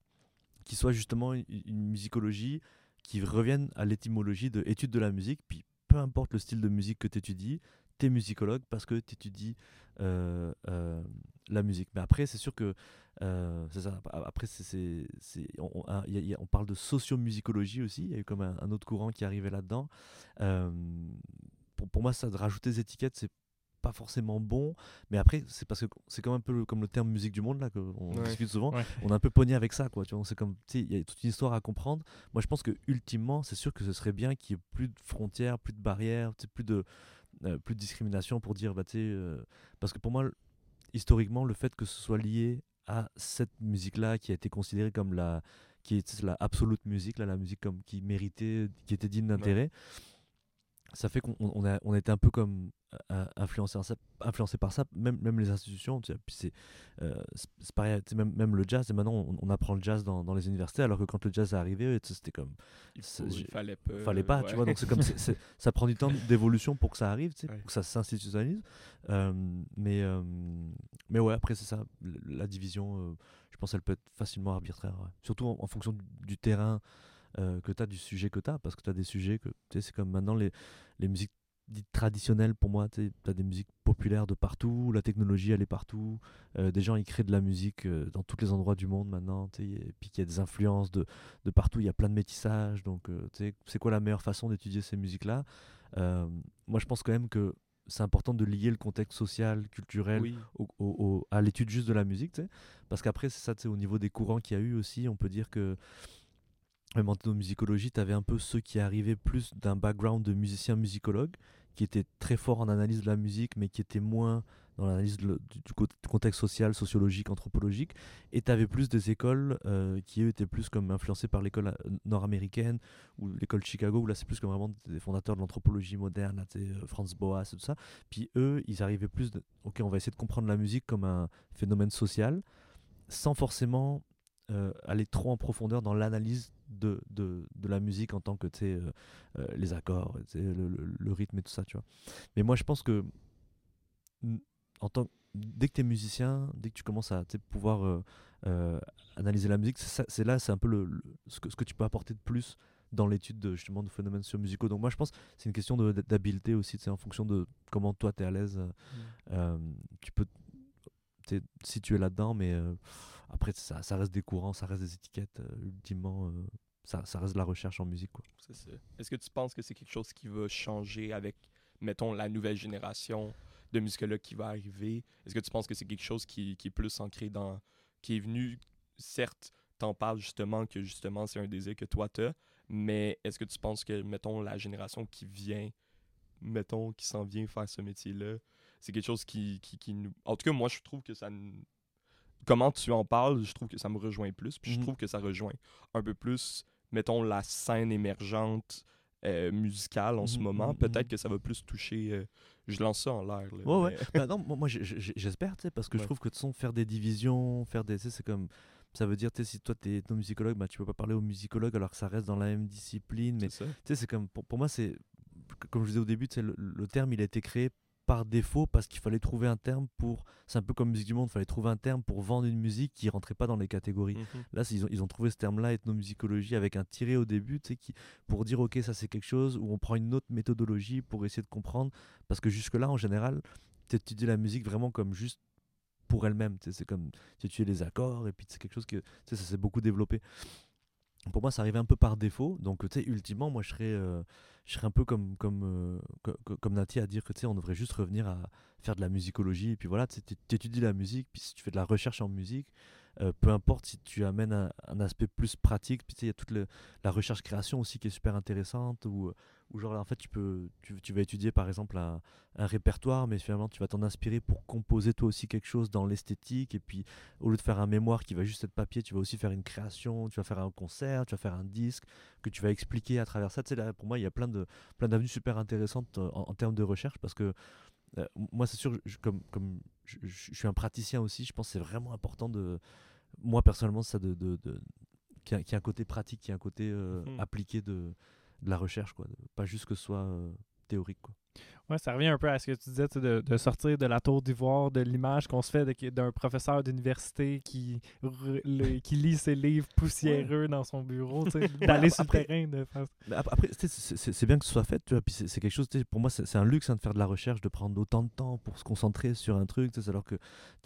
qui soit justement une, une musicologie qui revienne à l'étymologie de étude de la musique, puis peu importe le style de musique que tu étudies, tu es musicologue parce que tu étudies euh, euh, la musique. Mais après, c'est sûr que euh. Après, c'est, on, parle de sociomusicologie aussi. Il y a eu comme un, autre courant qui arrivait là-dedans. Pour, pour moi, ça de rajouter des étiquettes, c'est pas forcément bon. Mais après, c'est parce que c'est comme un peu comme le terme musique du monde là qu'on Ouais. discute souvent. Ouais. On est un peu pogné avec ça, quoi. Tu vois, c'est comme, tu sais, il y a toute une histoire à comprendre. Moi, je pense que ultimement, c'est sûr que ce serait bien qu'il y ait plus de frontières, plus de barrières, plus de euh, plus de discrimination pour dire, bah, tu euh, parce que pour moi, historiquement, le fait que ce soit lié à cette musique-là qui a été considérée comme la qui est la absolute musique, là, la musique comme qui méritait, qui était digne d'intérêt, ça fait qu'on on a, on a été un peu comme euh, influencé, par ça- influencé par ça, même, même les institutions. Tu sais, puis c'est euh, c'est- pareil, tu sais, même, même le jazz, et maintenant on, on apprend le jazz dans, dans les universités, alors que quand le jazz est arrivé, tu sais, c'était comme Il, faut- il fallait pas. fallait pas, tu vois. Donc c'est comme c'est- c'est- ça prend du temps [LAUGHS] d'évolution pour que ça arrive, Ouais. pour que ça s'institutionnalise. Euh, mais euh, mais ouais, après c'est ça, la division, euh, je pense, elle peut être facilement arbitraire, ouais. surtout en, en fonction du, du terrain euh, que tu as, du sujet que tu as, parce que tu as des sujets que, tu sais, c'est comme maintenant les, les musiques dites traditionnelles pour moi, tu as des musiques populaires de partout, la technologie elle est partout, euh, des gens ils créent de la musique euh, dans tous les endroits du monde maintenant, et puis qu'il y a des influences de, de partout, il y a plein de métissage, donc c'est quoi la meilleure façon d'étudier ces musiques-là? Moi je pense quand même que c'est important de lier le contexte social, culturel Oui. au- au- au- à l'étude juste de la musique, parce qu'après c'est ça, au niveau des courants qu'il y a eu aussi, on peut dire que même en ethnomusicologie, tu avais un peu ceux qui arrivaient plus d'un background de musicien musicologue, qui étaient très forts en analyse de la musique, mais qui étaient moins dans l'analyse du, contexte social, sociologique, anthropologique. Et tu avais plus des écoles euh, qui, eux, étaient plus comme influencées par l'école euh, nord-américaine ou l'école Chicago, où là, c'est plus comme vraiment des fondateurs de l'anthropologie moderne, là, euh, Franz Boas et tout ça. Puis eux, ils arrivaient plus de, OK, on va essayer de comprendre la musique comme un phénomène social, sans forcément aller trop en profondeur dans l'analyse de, de, de, la musique en tant que euh, euh, les accords, le, le, le, rythme et tout ça, tu vois. Mais moi, je pense que en tant, dès que tu es musicien, dès que tu commences à pouvoir euh, euh, analyser la musique, c'est là, c'est un peu le, ce, que, ce que tu peux apporter de plus dans l'étude de, justement de phénomènes musicaux. Donc moi je pense que c'est une question d'habileté aussi, en fonction de comment toi tu es à l'aise. Mmh. tu peux si tu es là-dedans, mais après ça, ça, reste des courants, ça reste des étiquettes. ultimement, ça, ça, reste de la recherche en musique. Est-ce que tu penses que c'est quelque chose qui va changer avec, mettons, la nouvelle génération de musicologues qui va arriver? Est-ce que tu penses que c'est quelque chose qui, est plus ancré dans... qui est venu, certes, t'en parles justement que justement c'est un désir que toi t'as, mais est-ce que tu penses que, mettons, la génération qui vient, mettons, qui s'en vient faire ce métier-là, c'est quelque chose qui, qui, qui, nous... En tout cas, moi, je trouve que ça... Comment tu en parles, je trouve que ça me rejoint plus, puis je mmh trouve que ça rejoint un peu plus mettons, la scène émergente euh, musicale en ce mmh, moment, mmh, peut-être que ça va plus toucher. Euh, je lance ça en l'air. Ouais, ouais. bah [LAUGHS] non, moi, j'espère, tu sais, parce que je trouve que de son, faire des divisions, faire des. c'est comme. Ça veut dire, tu sais, si toi, tu es musicologue, bah, tu peux pas parler aux musicologues alors que ça reste dans la même discipline. Mais tu sais, c'est comme. Pour, pour moi, c'est. Comme je disais au début, le, le terme, il a été créé par défaut parce qu'il fallait trouver un terme pour. C'est un peu comme Musique du Monde, il fallait trouver un terme pour vendre une musique qui rentrait pas dans les catégories. Mhm. Là, ils ont, ils ont trouvé ce terme-là, ethnomusicologie, avec un tiré au début, tu sais, qui, pour dire, ok, ça c'est quelque chose, où on prend une autre méthodologie pour essayer de comprendre. Parce que jusque-là, en général, tu étudies la musique vraiment comme juste pour elle-même. C'est comme tu étudies les accords, et puis c'est quelque chose que ça s'est beaucoup développé. Pour moi, ça arrivait un peu par défaut. Donc, tu sais, ultimement, moi, je serais. Euh, je serais un peu comme, comme, euh, comme à dire que on devrait juste revenir à faire de la musicologie. Et puis voilà, tu étudies la musique, puis si tu fais de la recherche en musique, euh, peu importe si tu amènes un, aspect plus pratique, puis il y a toute la recherche-création aussi qui est super intéressante, ou genre en fait tu peux tu, tu vas étudier par exemple un, un, répertoire mais finalement tu vas t'en inspirer pour composer toi aussi quelque chose dans l'esthétique et puis au lieu de faire un mémoire qui va juste être papier tu vas aussi faire une création tu vas faire un concert tu vas faire un disque que tu vas expliquer à travers ça. Tu sais là, pour moi il y a plein de plein d'avenues super intéressantes euh, en, termes de recherche parce que euh, moi c'est sûr comme comme je, je, suis un praticien aussi je pense que c'est vraiment important de moi personnellement ça de, de, de qu'il y, a un côté pratique qu'il y a un côté euh, mmh. appliqué de de la recherche, quoi. Pas juste que ce soit euh, théorique, quoi. Ouais, ça revient un peu à ce que tu disais, de, de, sortir de la tour d'ivoire, de l'image qu'on se fait d'un professeur d'université qui, qui lit ses livres poussiéreux dans son bureau, d'aller sur le terrain. De Après, c'est bien que ce soit fait, tu vois, puis c'est quelque chose, pour moi, c'est un luxe hein, de faire de la recherche, de prendre autant de temps pour se concentrer sur un truc, alors que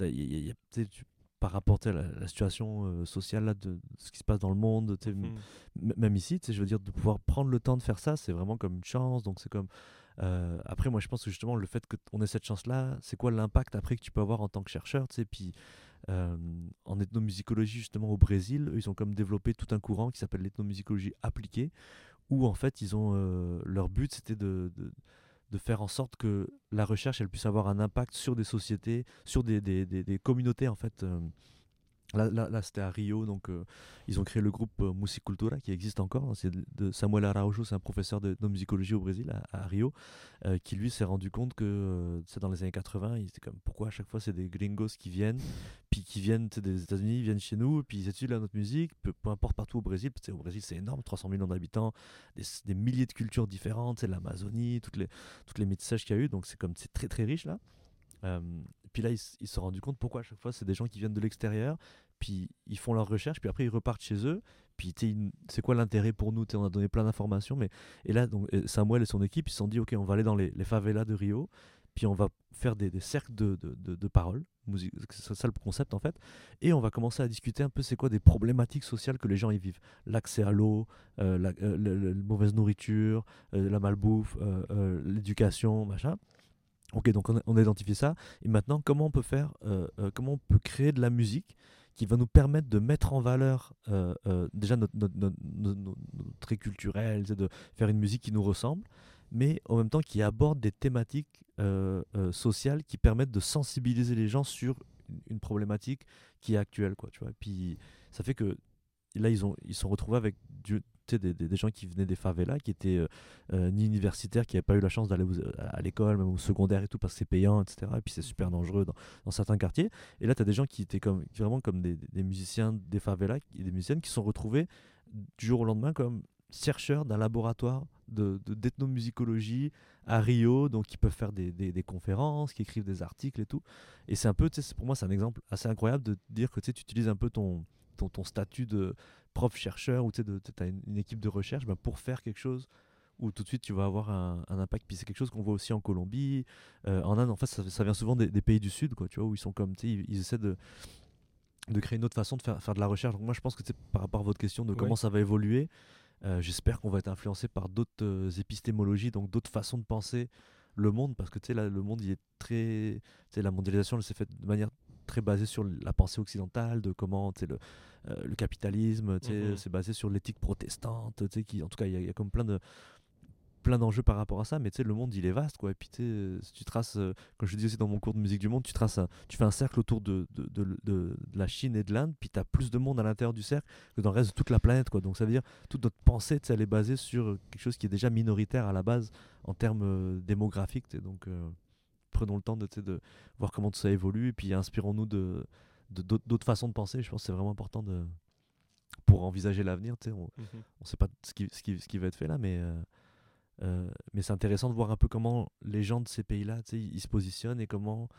y a, tu par rapport à la, situation euh, sociale là, de, ce qui se passe dans le monde, mmh. même ici, je veux dire, de pouvoir prendre le temps de faire ça, c'est vraiment comme une chance. Donc c'est comme. Euh, après, moi, je pense que justement, le fait qu'on ait cette chance-là, c'est quoi l'impact après que tu peux avoir en tant que chercheur, tu sais, puis. Euh, en ethnomusicologie, justement, au Brésil, eux, ils ont comme développé tout un courant qui s'appelle l'ethnomusicologie appliquée, où en fait, ils ont leur but, c'était de de faire en sorte que la recherche elle puisse avoir un impact sur des sociétés, sur des, des, des, communautés en fait. Là, c'était à Rio, donc euh, ils ont créé le groupe euh, Musicultura qui existe encore. C'est de Samuel Araújo, c'est un professeur de, musicologie au Brésil, à, Rio, euh, qui lui s'est rendu compte que c'est dans les années 80, il était comme pourquoi à chaque fois c'est des gringos qui viennent, puis qui viennent des États-Unis, viennent chez nous, puis ils étudient notre musique, peu, importe partout au Brésil, parce que au Brésil c'est énorme, 300 millions d'habitants, des, milliers de cultures différentes, c'est l'Amazonie, toutes les, toutes les métissages qu'il y a eu, donc c'est comme c'est très très riche là. Puis là, ils, se sont rendus compte pourquoi à chaque fois c'est des gens qui viennent de l'extérieur, puis ils font leurs recherches, puis après ils repartent chez eux. Puis c'est quoi l'intérêt pour nous? On a donné plein d'informations, mais et là donc Samuel et son équipe ils se sont dit ok on va aller dans les, favelas de Rio, puis on va faire des, cercles de, de, de, paroles, c'est ça le concept en fait, et on va commencer à discuter un peu c'est quoi des problématiques sociales que les gens y vivent, l'accès à l'eau, euh, la, euh, mauvaise nourriture, la malbouffe, l'éducation, machin. Ok, donc on a, identifié ça. Et maintenant, comment on peut faire, euh, euh, comment on peut créer de la musique qui va nous permettre de mettre en valeur euh, euh, déjà notre, notre, notre, notre- trait culturel, de faire une musique qui nous ressemble, mais en même temps qui aborde des thématiques euh, sociales qui permettent de sensibiliser les gens sur une problématique qui est actuelle. Quoi, tu vois. Et puis ça fait que là, ils, ont, ils sont retrouvés avec du- des, des- des gens qui venaient des favelas, qui étaient euh, euh, ni universitaires, qui n'avaient pas eu la chance d'aller à l'école, même au secondaire et tout, parce que c'est payant, etc. Et puis c'est super dangereux dans, dans certains quartiers. Et là, tu as des gens qui étaient comme, vraiment comme des, des musiciens des favelas, et des musiciennes qui sont retrouvés du jour au lendemain comme chercheurs d'un laboratoire de, de- d'ethnomusicologie à Rio, donc qui peuvent faire des, des- des conférences, qui écrivent des articles et tout. Et c'est un peu, pour moi, c'est un exemple assez incroyable de dire que tu utilises un peu ton, ton, ton statut de prof-chercheur ou tu as une, une équipe de recherche ben, pour faire quelque chose où tout de suite tu vas avoir un, un impact. Puis c'est quelque chose qu'on voit aussi en Colombie, euh, en Inde. En fait, ça, ça vient souvent des, des pays du Sud, quoi, tu vois, où ils sont comme, ils, ils essaient de, de créer une autre façon de faire, faire de la recherche. Donc moi, je pense que par rapport à votre question de comment ça va évoluer, euh, j'espère qu'on va être influencé par d'autres euh, épistémologies, donc d'autres façons de penser le monde, parce que tu sais, là, le monde, il est très. Tu sais, la mondialisation, elle s'est faite de manière très basée sur la pensée occidentale, de comment le, euh, le capitalisme, Mhm. c'est basé sur l'éthique protestante, qui, en tout cas, il y, a- il y a comme plein de plein d'enjeux par rapport à ça, mais tu sais, le monde il est vaste quoi. Et puis euh, si tu traces, euh, comme je dis aussi dans mon cours de musique du monde, tu traces, un- tu fais un cercle autour de, de, de- la Chine et de l'Inde, puis tu as plus de monde à l'intérieur du cercle que dans le reste de toute la planète quoi. Donc ça veut dire toute notre pensée, elle est basée sur quelque chose qui est déjà minoritaire à la base en termes euh, démographiques. Donc euh, prenons le temps de, voir comment tout ça évolue et puis inspirons-nous de d'autres façons de penser. Je pense que c'est vraiment important de pour envisager l'avenir. On, Mhm. on sait pas ce qui, ce qui, ce qui va être fait là, mais, euh, euh, mais c'est intéressant de voir un peu comment les gens de ces pays-là, ils, ils se positionnent et comment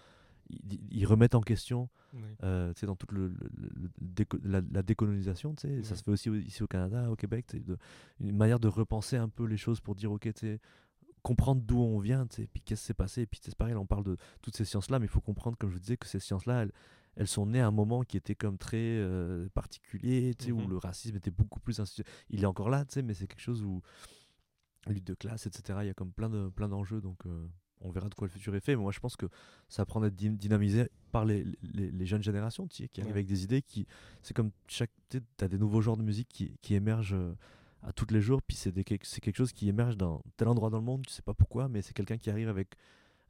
ils, ils remettent en question, Oui. euh, dans toute le, le- le- déco- la, la décolonisation, ça se fait aussi au- ici au Canada, au Québec, de- une manière de repenser un peu les choses pour dire, ok, comprendre d'où on vient, sais, puis qu'est-ce qui s'est passé, et puis c'est pareil, là, on parle de toutes ces sciences-là, mais il faut comprendre, comme je vous disais, que ces sciences-là, elles, elles sont nées à un moment qui était comme très euh, particulier, tu sais, où Mhm. le racisme était beaucoup plus Il est encore là, mais c'est quelque chose où lutte de classe, etc. Il y a comme plein de plein d'enjeux, donc euh, on verra de quoi le futur est fait. Mais moi, je pense que ça prend d'être dy- dynamisé par les, les, les jeunes générations, qui arrivent Ouais. avec des idées qui, c'est comme chaque, tu as des nouveaux genres de musique qui, qui émergent. euh, à tous les jours, puis c'est quelque chose qui émerge dans tel endroit dans le monde, tu sais pas pourquoi, mais c'est quelqu'un qui arrive avec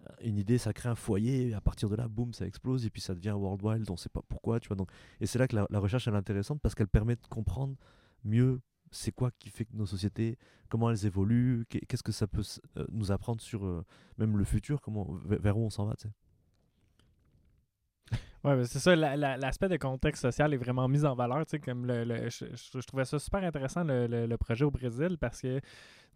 euh, une idée, ça crée un foyer, et à partir de là, boum, ça explose, et puis ça devient worldwide, on sait pas pourquoi, tu vois. Donc, et c'est là que la, recherche elle est intéressante parce qu'elle permet de comprendre mieux c'est quoi qui fait que nos sociétés, comment elles évoluent, qu'est- qu'est-ce que ça peut euh, nous apprendre sur euh, même le futur, comment, vers où on s'en va, tu sais. Ben, c'est ça, la- la- l'aspect de contexte social est vraiment mis en valeur, comme le, le- je, je- trouvais ça super intéressant le- le projet au Brésil parce que,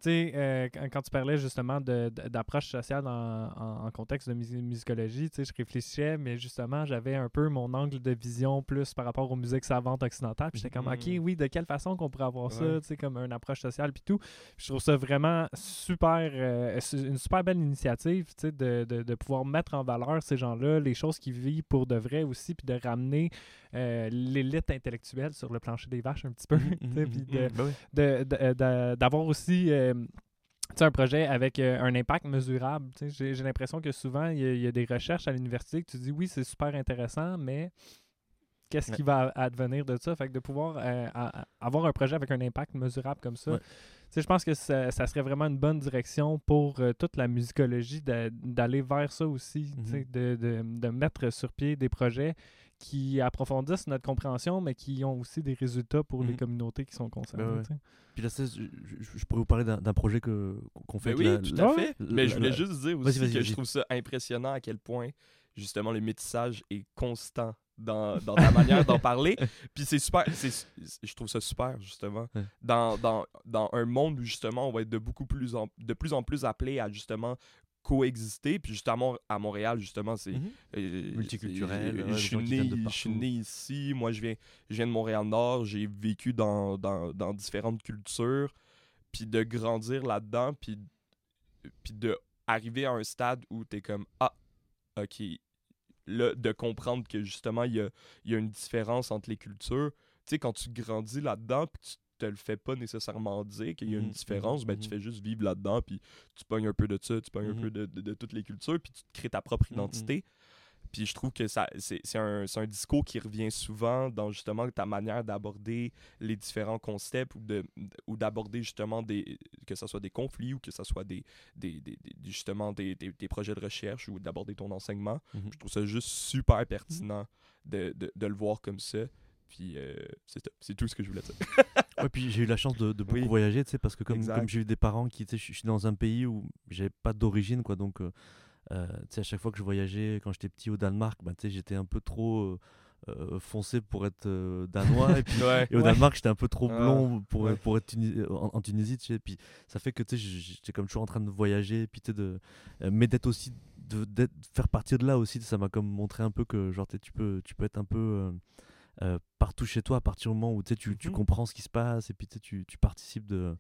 tu sais, euh, quand, tu parlais justement d'approche sociale en, en- en contexte de musi- musicologie, tu sais, je réfléchissais, mais justement, j'avais un peu mon angle de vision plus par rapport aux musiques savantes occidentales, puis j'étais comme, Mhm. ok, oui, de quelle façon qu'on pourrait avoir ça, tu sais, comme une approche sociale, puis tout. Je trouve ça vraiment super, euh, une super belle initiative, tu sais, de, de, de pouvoir mettre en valeur ces gens-là, les choses qu'ils vivent pour de vrai aussi, puis de ramener euh, l'élite intellectuelle sur le plancher des vaches un petit peu, d'avoir aussi euh, un projet avec euh, un impact mesurable. J'ai l'impression que souvent, il y, a- il y a des recherches à l'université que tu dis oui, c'est super intéressant, mais qu'est-ce Ouais. qui va advenir de ça? Fait que de pouvoir euh, avoir un projet avec un impact mesurable comme ça, Ouais. je pense que ça, ça serait vraiment une bonne direction pour euh, toute la musicologie d'aller vers ça aussi, de, de- de mettre sur pied des projets qui approfondissent notre compréhension, mais qui ont aussi des résultats pour les Mhm. communautés qui sont concernées. ouais. sais. Puis là, je, je- je pourrais vous parler d'un projet que qu'on fait. Ben oui, la- tout la- à fait. la- Mais je la- voulais la- juste dire aussi vas-y, que vas-y. je trouve ça impressionnant à quel point, justement, le métissage est constant dans, dans ta manière d'en parler. [LAUGHS] Puis c'est super, c'est- je trouve ça super, justement. Ouais. Dans, dans, dans un monde où, justement, on va être de, beaucoup plus en, de plus en plus appelé à, justement, coexister. Puis justement, à Montréal, justement, c'est... Mhm. euh, Multiculturel, je, suis né, je suis né ici. Moi, je viens, je viens de Montréal-Nord. J'ai vécu dans, dans, dans différentes cultures. Puis de grandir là-dedans. Puis, puis de arriver à un stade où tu es comme Ah, ok. Là, de comprendre que justement, il y a, y a une différence entre les cultures. Tu sais, quand tu grandis là-dedans, puis tu te le fais pas nécessairement dire qu'il y a une différence, ben, tu mhm. fais juste vivre là-dedans, puis tu pognes un peu de ça, tu pognes un peu de, de- de toutes les cultures, puis tu te crées ta propre identité. Puis je trouve que ça c'est c'est un, c'est un discours qui revient souvent dans justement ta manière d'aborder les différents concepts ou de ou d'aborder justement des que ce soit des conflits ou que ce soit des, des, des- justement des, des- projets de recherche ou d'aborder ton enseignement. Mhm. Je trouve ça juste super pertinent de, de, de le voir comme ça. Puis euh, c'est tout ce que je voulais dire. [LAUGHS] Ouais, puis j'ai eu la chance de, de beaucoup Oui. voyager, tu sais, parce que comme, comme j'ai eu des parents qui, tu sais, je suis dans un pays où j'avais pas d'origine, quoi, donc, euh, euh, tu sais, à chaque fois que je voyageais, quand j'étais petit au Danemark, bah, tu sais, j'étais un peu trop euh, foncé pour être euh, danois, et puis [LAUGHS] Ouais. et au Ouais. Danemark, j'étais un peu trop Ah, blond pour, ouais. pour être Tuni- en, en Tunisie, tu sais. Puis ça fait que tu sais, j'étais comme toujours en train de voyager, puis tu sais, de, euh, mais d'être aussi, de faire partir de là aussi, ça m'a comme montré un peu que genre tu peux, tu peux être un peu euh, partout chez toi à partir du moment où tu tu, tu Mhm. comprends ce qui se passe et puis tu tu, participes de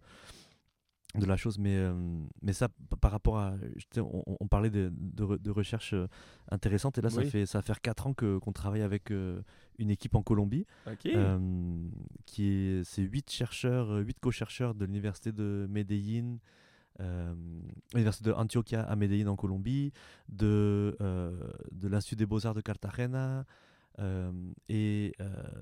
de la chose mais euh, mais ça par rapport à on, on parlait de, de, de recherche euh, intéressante et là ça fait ça va faire 4 ans que qu'on travaille avec euh, une équipe en Colombie qui est c'est huit chercheurs, euh, huit co-chercheurs de l'université de Medellín, euh, l'université de Antioquia à Medellín en Colombie, de euh, de l'Institut des Beaux Arts de Cartagena. Et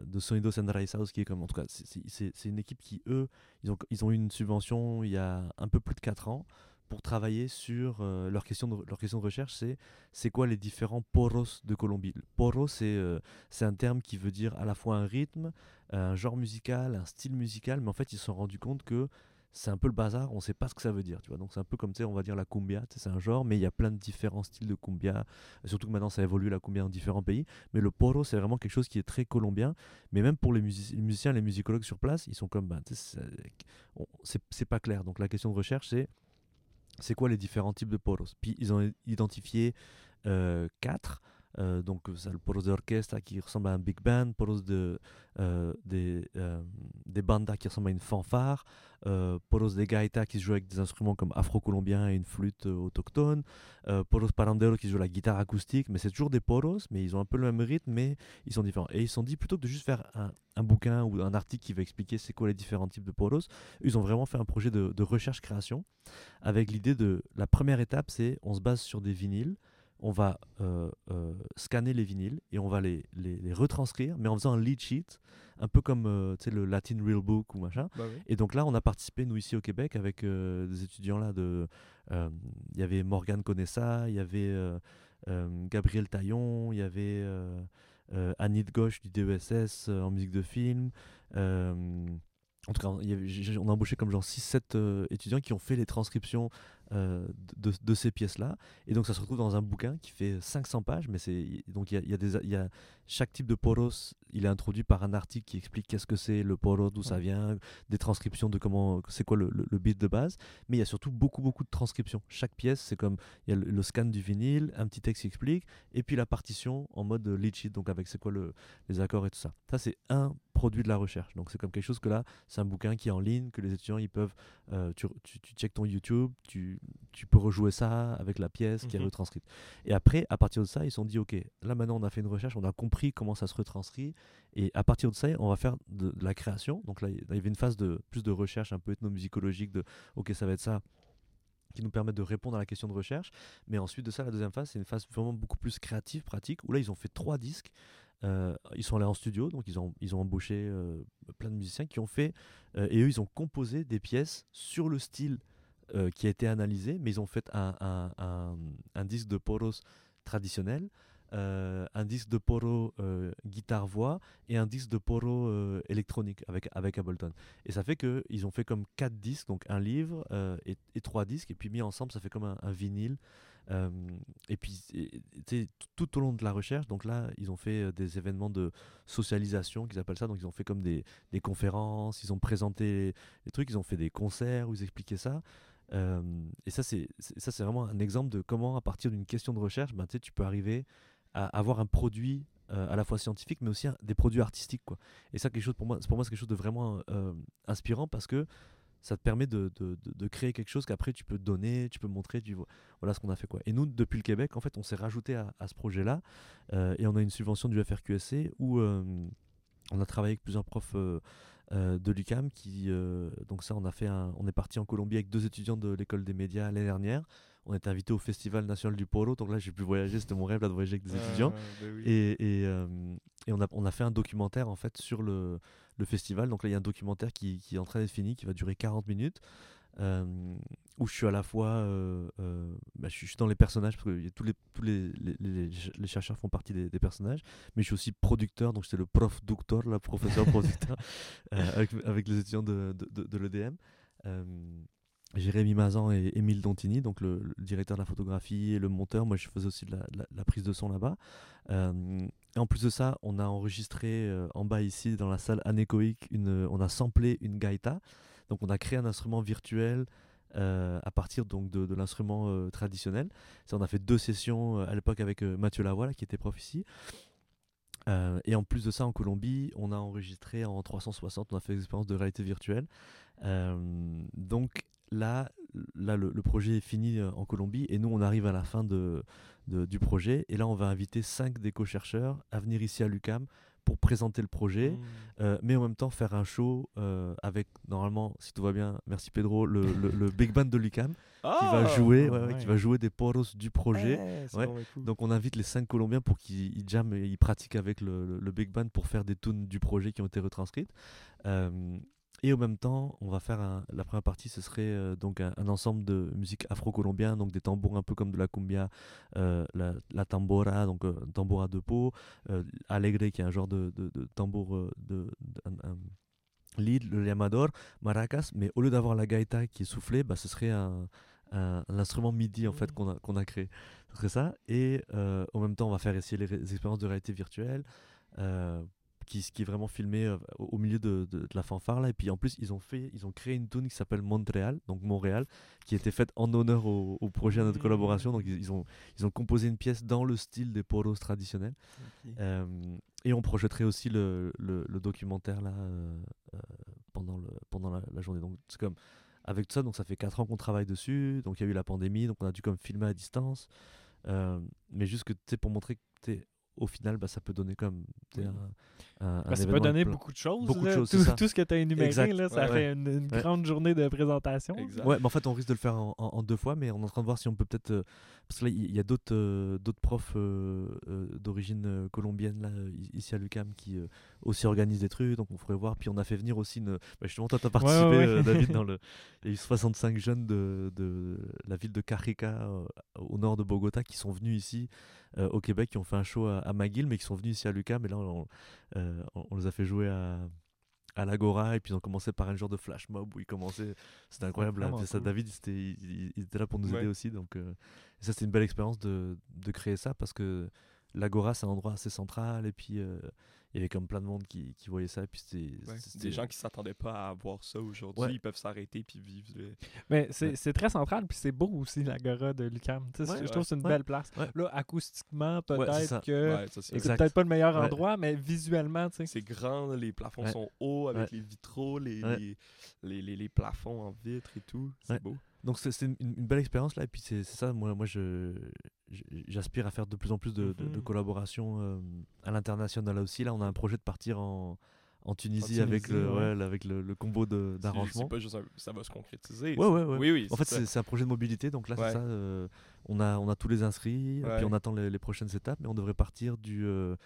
de Sonidos Enraizados qui est comme en tout cas c'est- une équipe qui eux ils ont, ils ont eu une subvention il y a un peu plus de 4 ans pour travailler sur euh, leur, question de, leur question de recherche c'est c'est quoi les différents poros de Colombie? Le c'est c'est un terme qui veut dire à la fois un rythme, un genre musical, un style musical, mais en fait ils se sont rendus compte que c'est un peu le bazar, on sait pas ce que ça veut dire, tu vois. Donc c'est un peu comme on va dire la cumbia, c'est un genre, mais il y a plein de différents styles de cumbia. Surtout que maintenant ça évolue la cumbia dans différents pays, mais le poro c'est vraiment quelque chose qui est très colombien. Mais même pour les, musici- les musiciens, les musicologues sur place, ils sont comme, ben, c'est pas clair. Donc la question de recherche c'est c'est quoi les différents types de poros? Puis ils ont identifié euh, quatre. Euh, donc euh, ça, le poros d'orchestre qui ressemble à un big band, poros de, euh, des, bandas qui ressemblent à une fanfare, poros de gaita qui se joue avec des instruments comme afro-colombien et une flûte autochtone, poros parandero qui joue la guitare acoustique, mais c'est toujours des poros, mais ils ont un peu le même rythme, mais ils sont différents. Et ils se sont dit plutôt que de juste faire un, un bouquin ou un article qui va expliquer c'est quoi les différents types de poros, ils ont vraiment fait un projet de, de recherche-création avec l'idée de la première étape, c'est on se base sur des vinyles, on va euh, euh, scanner les vinyles et on va les, les, les retranscrire, mais en faisant un lead sheet, un peu comme euh, le Latin Real Book ou machin. Bah oui. Et donc là, on a participé, nous, ici au Québec, avec des étudiants là de... Il y avait Morgane Conessa, il y avait Gabriel Taillon, il y avait Annie de Gauche du DESS en musique de film. Euh, en tout cas, y avait- on a embauché comme genre 6-7 euh, étudiants qui ont fait les transcriptions euh, de, de ces pièces-là. Et donc ça se retrouve dans un bouquin qui fait 500 pages, mais c'est donc il y a, il y a des il y a chaque type de poros, il est introduit par un article qui explique qu'est-ce que c'est le poros, d'où ça vient, des transcriptions de comment c'est quoi le, le, le beat de base, mais il y a surtout beaucoup beaucoup de transcriptions. Chaque pièce, c'est comme il y a le, le scan du vinyle, un petit texte qui explique, et puis la partition en mode lead sheet, donc avec c'est quoi le, les accords et tout ça. Ça c'est un produit de la recherche. Donc c'est comme quelque chose que là, c'est un bouquin qui est en ligne, que les étudiants ils peuvent, euh, tu, tu, tu checkes ton YouTube, tu, tu peux rejouer ça avec la pièce qui est Mhm. retranscrite. Et après, à partir de ça, ils se sont dit, ok, là maintenant on a fait une recherche, on a compris comment ça se retranscrit, et à partir de ça, on va faire de, de la création. Donc là, il y avait une phase de plus de recherche un peu ethnomusicologique, de, ok, ça va être ça qui nous permet de répondre à la question de recherche. Mais ensuite de ça, la deuxième phase, c'est une phase vraiment beaucoup plus créative, pratique, où là, ils ont fait trois disques. Euh, ils sont allés en studio, donc ils ont, ils ont embauché euh, plein de musiciens qui ont fait, euh, et eux, ils ont composé des pièces sur le style qui a été analysé, mais ils ont fait un, un, disque de poros traditionnel, un disque de poro guitare-voix et un disque de poro électronique avec, avec Ableton. Et ça fait qu'ils ont fait comme quatre disques, donc un livre et, trois disques, et puis mis ensemble, ça fait comme un vinyle. Et puis, tout- au long de la recherche, donc là, ils ont fait des événements de socialisation, qu'ils appellent ça. Donc, ils ont fait comme des, conférences, ils ont présenté des trucs, ils ont fait des concerts où ils expliquaient ça. Et ça, c'est ça, c'est vraiment un exemple de comment, à partir d'une question de recherche, ben, tu peux arriver à avoir un produit à la fois scientifique, mais aussi des produits artistiques. Quoi. Et ça, quelque chose pour moi, pour moi, c'est quelque chose de vraiment inspirant parce que ça te permet de, de- de- créer quelque chose qu'après tu peux donner, tu peux montrer, tu vois, voilà ce qu'on a fait. Quoi. Et nous, depuis le Québec, en fait, on s'est rajouté à, à ce projet-là euh, et on a une subvention du FRQSC où euh, on a travaillé avec plusieurs profs euh, de l'UCAM qui, donc ça, on a fait un- on est parti en Colombie avec deux étudiants de l'école des médias l'année dernière on était invité au Festival national du polo. Donc là, j'ai pu voyager. C'était mon rêve là, de voyager avec des étudiants. Ah, ben oui. Et, et, euh, et on, a, on a fait un documentaire en fait sur le, le festival. Donc là, il y a un documentaire qui, qui est en train d'être fini, qui va durer 40 minutes, euh, où je suis à la fois, euh, euh, bah, je, suis, dans les personnages parce que tous les tous les, les, les- les chercheurs font partie des, des personnages, mais je suis aussi producteur. Donc j'étais le prof docteur, le professeur producteur, [LAUGHS] avec, avec les étudiants de, de, de, de l'EDM. Jérémy Mazan et Émile Dontini, donc le, directeur de la photographie et le monteur. Moi, je faisais aussi de la, prise de son là-bas. Euh, en plus de ça, on a enregistré euh, en bas ici, dans la salle anéchoïque, une, on a samplé une gaïta. Donc, on a créé un instrument virtuel euh, à partir donc de, l'instrument traditionnel. Ça, on a fait deux sessions à l'époque avec Mathieu Lavoie, qui était prof ici. Et en plus de ça, en Colombie, on a enregistré en 360, on a fait l'expérience de réalité virtuelle. Donc là, là le, le projet est fini euh, en Colombie et nous, on arrive à la fin de, de- du projet. Et là, on va inviter cinq d'éco-chercheurs à venir ici à l'UCAM pour présenter le projet, Mm. euh, mais en même temps faire un show euh, avec, normalement, si tout va bien, merci Pedro, le, le- le [LAUGHS] big band de l'UCAM qui va Ah! jouer, ouais, ouais, qui va jouer des poros du projet. Ouais. donc bien cool. Donc on invite les cinq Colombiens pour qu'ils ils jamment et ils pratiquent avec le, le- le big band pour faire des tunes du projet qui ont été retranscrites. Euh, et en même temps, on va faire un- la première partie, ce serait euh, donc un, un ensemble de musique afro-colombien, donc des tambours un peu comme de la cumbia, euh, la, la tambora, donc euh, tambora de peau, euh, alegre qui est un genre de, de- de tambour de, de- un- lead, le llamador, maracas, mais au lieu d'avoir la gaïta qui est soufflée, bah, ce serait un, instrument midi en fait Mhm. qu'on a, créé. Ce serait ça. Et en même temps, on va faire essayer les, expériences de réalité virtuelle, qui, qui est vraiment filmé euh, au, milieu de, de- de la fanfare là. Et puis en plus, ils ont fait, ils ont créé une tune qui s'appelle Montréal, donc Montréal, qui été faite en honneur au, au projet à notre Mhm. collaboration. Donc ils, ils ont, ils ont composé une pièce dans le style des poros traditionnels. Euh, et on projetterait aussi le, le, le documentaire là euh, pendant, le, pendant la, la journée. Donc c'est comme avec tout ça, donc ça fait 4 ans qu'on travaille dessus. Donc il y a eu la pandémie, donc on a dû comme filmer à distance. Euh, mais juste que tu pour montrer que t'es- au final, bah, ça peut donner comme un, un ça peut donner plein- beaucoup de choses. Beaucoup de là. choses, tout, c'est ça. tout ce que tu as énuméré, Exact. là, ça Ouais, fait une, une Ouais. grande journée de présentation. Exact. Ouais, mais en fait, on risque de le faire en, en- en deux fois, mais on est en train de voir si on peut peut-être. euh, parce que là, il y a d'autres euh, d'autres profs euh, d'origine colombienne, là, ici à l'UCAM, qui euh, aussi organisent des trucs, donc on pourrait voir. Puis on a fait venir aussi une. bah, justement, toi, tu as participé, ouais, ouais. euh, David, dans [LAUGHS] le. Il y a eu 65 jeunes de, de la ville de Carica, euh, au nord de Bogota, qui sont venus ici euh, au Québec, qui ont fait un show à, à McGill, mais qui sont venus ici à l'UCAM, et là, on, euh, on- on les a fait jouer à à l'Agora et puis ils ont commencé par un genre de flash mob où ils commençaient c'était incroyable vraiment là. ça cool. David il, était- il- il était là pour nous Ouais. aider aussi donc euh, ça c'était une belle expérience de, de créer ça parce que l'Agora c'est un endroit assez central et puis euh, il y avait comme plein de monde qui, qui voyait ça puis c'était Ouais, c'était- Des gens qui s'attendaient pas à voir ça aujourd'hui, Ouais. ils peuvent s'arrêter puis vivre. le- Mais c'est Ouais. c'est très central, puis c'est beau aussi, l'Agora de Lucam. Tu sais, Ouais, je ouais. trouve que c'est une Ouais. belle place. Ouais. Là, acoustiquement, peut-être que Ouais, ça, c'est peut-être pas le meilleur Ouais. endroit, mais visuellement. C'est grand, les plafonds Ouais. sont hauts avec Ouais. les vitraux, les, Ouais. les, les, les- les plafonds en vitre et tout. C'est Ouais. beau. Donc c'est une, une belle expérience là et puis c'est ça moi moi je je- j'aspire à faire de plus en plus de, de- de Mhm. collaborations euh, à l'international là aussi là on a un projet de partir en en Tunisie, Tunisie, avec le ouais. avec le, le combo d'arrangements C'est pas juste un- ça va se concrétiser. Ouais, ouais, ouais. Oui, oui. En fait, c'est un projet de mobilité, donc là, c'est ça. euh, on, a, on a tous les inscrits, puis on attend les, les prochaines étapes, mais on devrait partir du euh,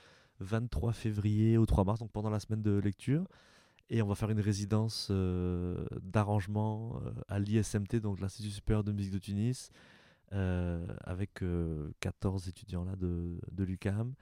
23 février au 3 mars, donc pendant la semaine de lecture. Et on va faire une résidence euh, d'arrangement euh, à l'ISMT, donc l'Institut supérieur de musique de Tunis, euh, avec euh, 14 étudiants là de, de l'UCAM.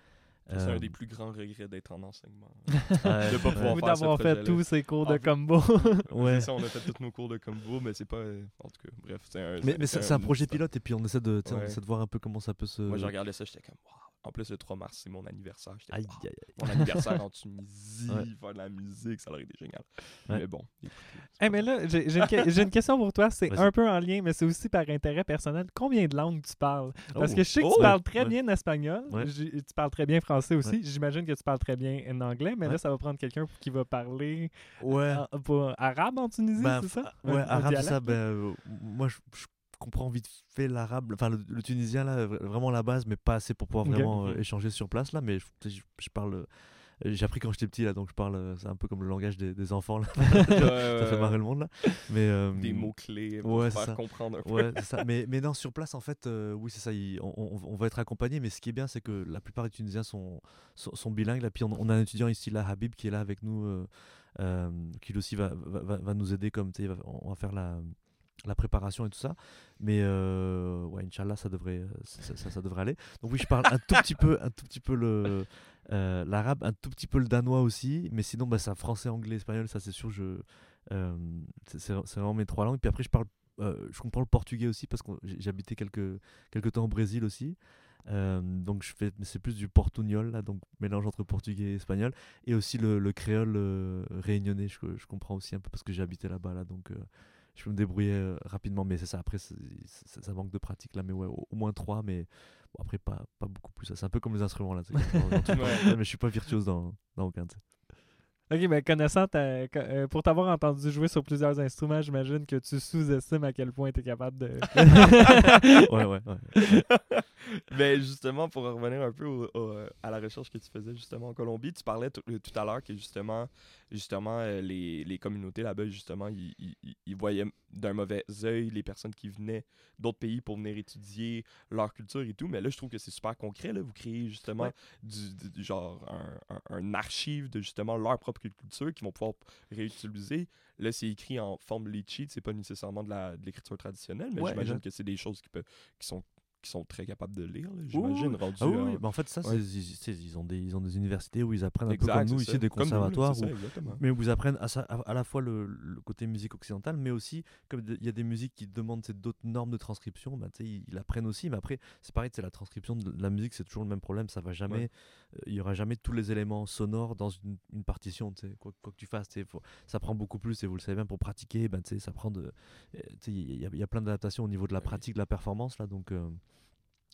C'est un des plus grands regrets d'être en enseignement. [LAUGHS] ouais, de pas pouvoir Ou faire d'avoir fait tous ces cours de combo. [LAUGHS] [LAUGHS] Ouais. Ça, on a fait tous nos cours de combo, mais c'est pas. En tout cas, bref. c'est un- Mais, c'est un projet pilote, et puis on essaie de, on essaie de voir un peu comment ça peut se. Moi, je regardais ça, j'étais comme, waouh. En plus, le 3 mars, c'est mon anniversaire. Aïe, aïe, aïe. Mon anniversaire en [LAUGHS] Tunisie, Ouais. faire de la musique, ça aurait été génial. Ouais. Mais bon. écoutez, mais là, j'ai une, question pour toi. C'est un peu en lien, mais c'est aussi par intérêt personnel. Combien de langues tu parles? Parce Oh. que je sais que Oh. tu parles Ouais. très bien espagnol. Tu parles très bien français aussi. J'imagine que tu parles très bien en anglais, mais là, ça va prendre quelqu'un qui va parler Ouais. pas- arabe en Tunisie, Ben, c'est ça? Ouais, arabe, ça. Ben, euh, moi, je, je comprends vite fait l'arabe, enfin le, le tunisien, là, vra- vraiment la base, mais pas assez pour pouvoir vraiment euh, échanger sur place, là. Mais je, parle euh, j'ai appris quand j'étais petit là, donc je parle, euh, c'est un peu comme le langage des, des enfants là. [LAUGHS] [LAUGHS] Ça fait marrer le monde là. Mais euh, Des mots-clés pour ouais, faire ça. comprendre un [LAUGHS] peu. Ouais, c'est ça. Mais, mais non, sur place, en fait, euh, oui, c'est ça. il- on, on- on va être accompagné. Mais ce qui est bien, c'est que la plupart des Tunisiens sont, sont, sont bilingues. Là, puis on, on a un étudiant ici, là, Habib, qui est là avec nous, qui lui aussi va, va, va- va nous aider. Comme, tu sais, on va faire la, la préparation et tout ça. Mais euh, ouais, Inch'Allah, ça devrait, ça, ça- ça devrait aller. Donc oui, je parle un tout petit peu, un tout petit peu le euh, l'arabe, un tout petit peu le danois aussi. Mais sinon, bah, c'est français, anglais, espagnol. Ça, c'est sûr. Je, euh, c'est vraiment mes trois langues. Puis après, je parle je comprends le portugais aussi parce que habité quelques, quelques temps au Brésil aussi. Donc je fais, c'est plus du portugnol, là, donc mélange entre portugais et espagnol. Et aussi le, le créole réunionnais, je, je comprends aussi un peu parce que j'ai habité là-bas, là, donc je peux me débrouiller euh, rapidement. Mais c'est ça, après, ça manque de pratique là, mais ouais, au, au moins trois, mais bon, après, pas, pas beaucoup plus. ça. C'est un peu comme les instruments là, tu sais, dans- dans Ouais. mais je suis pas virtuose dans, dans aucun. tu sais. Ok, mais connaissant ta- co- euh, pour t'avoir entendu jouer sur plusieurs instruments, j'imagine que tu sous-estimes à quel point tu es capable de. [LAUGHS] Ouais, ouais, ouais. Mais [LAUGHS] justement, pour revenir un peu au- au- à la recherche que tu faisais justement en Colombie, tu parlais tout, tout à l'heure que justement, justement euh, les, les communautés là-bas, justement, ils, ils- ils- ils voyaient d'un mauvais œil les personnes qui venaient d'autres pays pour venir étudier leur culture et tout. Mais là, je trouve que c'est super concret. Là. Vous créez justement Ouais. du, du- du genre un, un- un archive de justement leur propre culture qu'ils vont pouvoir réutiliser. Là, c'est écrit en forme litchi, c'est pas nécessairement de l'écriture traditionnelle, mais Ouais, j'imagine que c'est des choses qui, peuvent, qui, sont, qui sont très capables de lire, j'imagine, rendu Ah oui. Bah, en fait, ça, ouais. ils, ont des, ils ont des universités où ils apprennent un Exact, peu comme nous ici, des nous, conservatoires, c'est où- ça, mais où ils apprennent à, à, à la fois le, le côté musique occidentale, mais aussi, comme il y a des musiques qui demandent d'autres normes de transcription, sais, ils, ils apprennent aussi. Mais après, c'est pareil, c'est la transcription de la musique, c'est toujours le même problème. Ça va jamais, Ouais. euh, il y aura jamais tous les éléments sonores dans une, une partition. Quoi, quoi que tu fasses, faut- ça prend beaucoup plus. Et vous le savez bien, pour pratiquer, ben, ça prend de, euh, il y, a- il y a plein d'adaptations au niveau de la Ouais. pratique, de la performance là, donc. euh,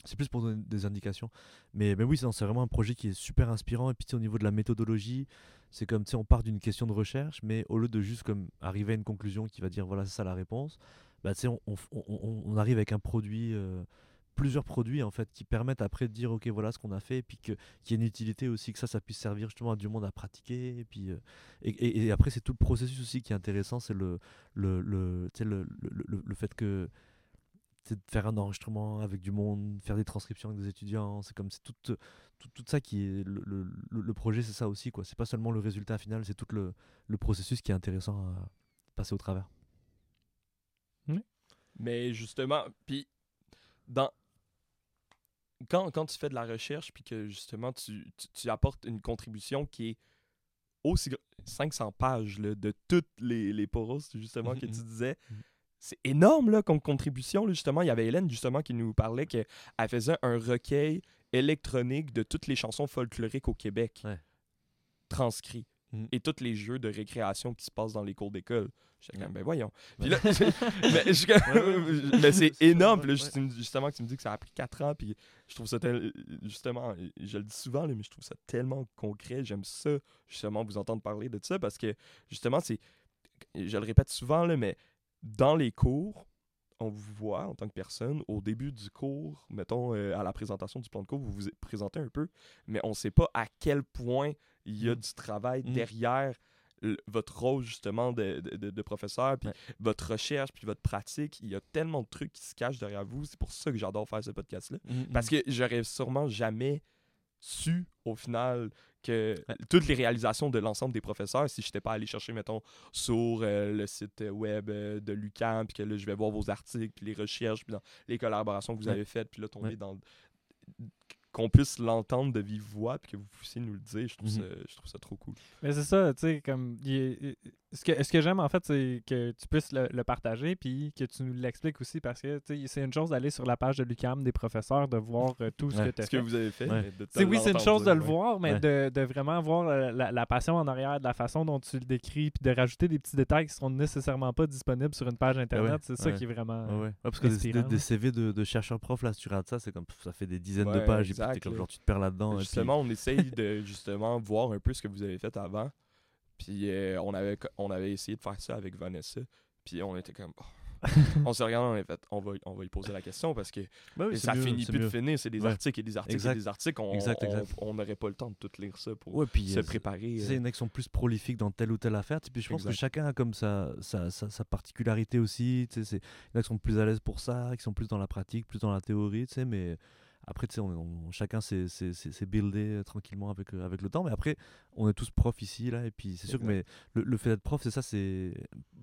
c'est plus pour donner des indications. Mais, mais oui, c'est vraiment un projet qui est super inspirant. Et puis au niveau de la méthodologie, c'est comme on part d'une question de recherche, mais au lieu de juste comme arriver à une conclusion qui va dire voilà, c'est ça la réponse, bah, on, on, arrive avec un produit, euh, plusieurs produits en fait, qui permettent après de dire ok, voilà ce qu'on a fait, et puis qu'il y ait une utilité aussi, que ça, ça puisse servir justement à du monde à pratiquer. Et, puis, euh, et, après, c'est tout le processus aussi qui est intéressant, c'est le, le, le, le, le, fait que de faire un enregistrement avec du monde, faire des transcriptions avec des étudiants. C'est comme c'est tout, tout, tout ça qui est le, le, projet, c'est ça aussi quoi. C'est pas seulement le résultat final, c'est tout le, le processus qui est intéressant à passer au travers. Mais justement, puis dans quand, quand tu fais de la recherche puis que justement tu, tu, tu apportes une contribution qui est aussi gr- 500 pages là, de toutes les, les poros justement que tu [LAUGHS] disais. C'est énorme là, comme contribution. là, justement, il y avait Hélène justement qui nous parlait qu'elle faisait un recueil électronique de toutes les chansons folkloriques au Québec, Ouais. transcrits, Mhm. et tous les jeux de récréation qui se passent dans les cours d'école. J'étais comme, ben voyons. Puis Ouais. là, [LAUGHS] [LAUGHS] mais, je c'est énorme. là, justement, que tu me dis que ça a pris 4 ans. Puis je trouve ça tel- justement, je le dis souvent, mais je trouve ça tellement concret. J'aime ça, justement, vous entendre parler de ça parce que, justement, c'est. Je le répète souvent, là, mais dans les cours, on vous voit en tant que personne. Au début du cours, mettons, euh, à la présentation du plan de cours, vous vous présentez un peu, mais on ne sait pas à quel point il y a Mm. du travail Mm. derrière votre rôle justement de, de- professeur, puis Ouais. votre recherche, puis votre pratique. Il y a tellement de trucs qui se cachent derrière vous. C'est pour ça que j'adore faire ce podcast-là. Parce que j'aurais sûrement jamais su, au final, que toutes les réalisations de l'ensemble des professeurs, si je n'étais pas allé chercher, mettons, sur euh, le site web euh, de l'UQAM, puis que là, je vais voir vos articles, puis les recherches, puis les collaborations que vous Ouais. avez faites, puis là, tomber Ouais. dans qu'on puisse l'entendre de vive voix puis que vous puissiez nous le dire je trouve Mhm. ça je trouve ça trop cool Mais c'est ça, tu sais, comme. il est- il- ce que, ce que j'aime, en fait, c'est que tu puisses le, le partager, puis que tu nous l'expliques aussi, parce que, tu sais, c'est une chose d'aller sur la page de l'UCAM des professeurs, de voir euh, tout ce Ouais. que tu as ce que fait. vous avez fait Ouais. de oui, c'est une chose de le voir, mais Ouais. de, de vraiment voir euh, la, la passion en arrière, de la façon dont tu le décris, puis de rajouter des petits détails qui seront nécessairement pas disponibles sur une page Internet, ouais, c'est ça ouais. qui est vraiment. Ouais, parce que des, des-. CV de, de chercheurs profs, là, si tu regardes ça, c'est comme ça fait des dizaines de pages et puis comme genre tu te perds là-dedans. puis- Justement, on essaye de justement voir un peu ce que vous avez fait avant. Puis euh, on, avait, on avait essayé de faire ça avec Vanessa. Puis on était comme, oh, [LAUGHS] on se regarde, on, a fait, on, va, on va y poser la question parce que oui, c'est ça mieux, finit plus de finir. C'est des Ouais. articles et des articles Exact. et des articles. On n'aurait pas le temps de tout lire ça pour Ouais, puis se euh, préparer. C'est euh. une action plus prolifique dans telle ou telle affaire. Puis je pense que chacun a comme sa, sa, sa, sa particularité aussi. il y en a qui sont plus à l'aise pour ça, qui sont plus dans la pratique, plus dans la théorie. tu sais, Mais après, tu sais, on, on- chacun s'est s'est- buildé euh, tranquillement avec, euh, avec le temps. Mais après, on est tous profs ici. là Et puis c'est sûr que mais le, le fait d'être prof, c'est ça. c'est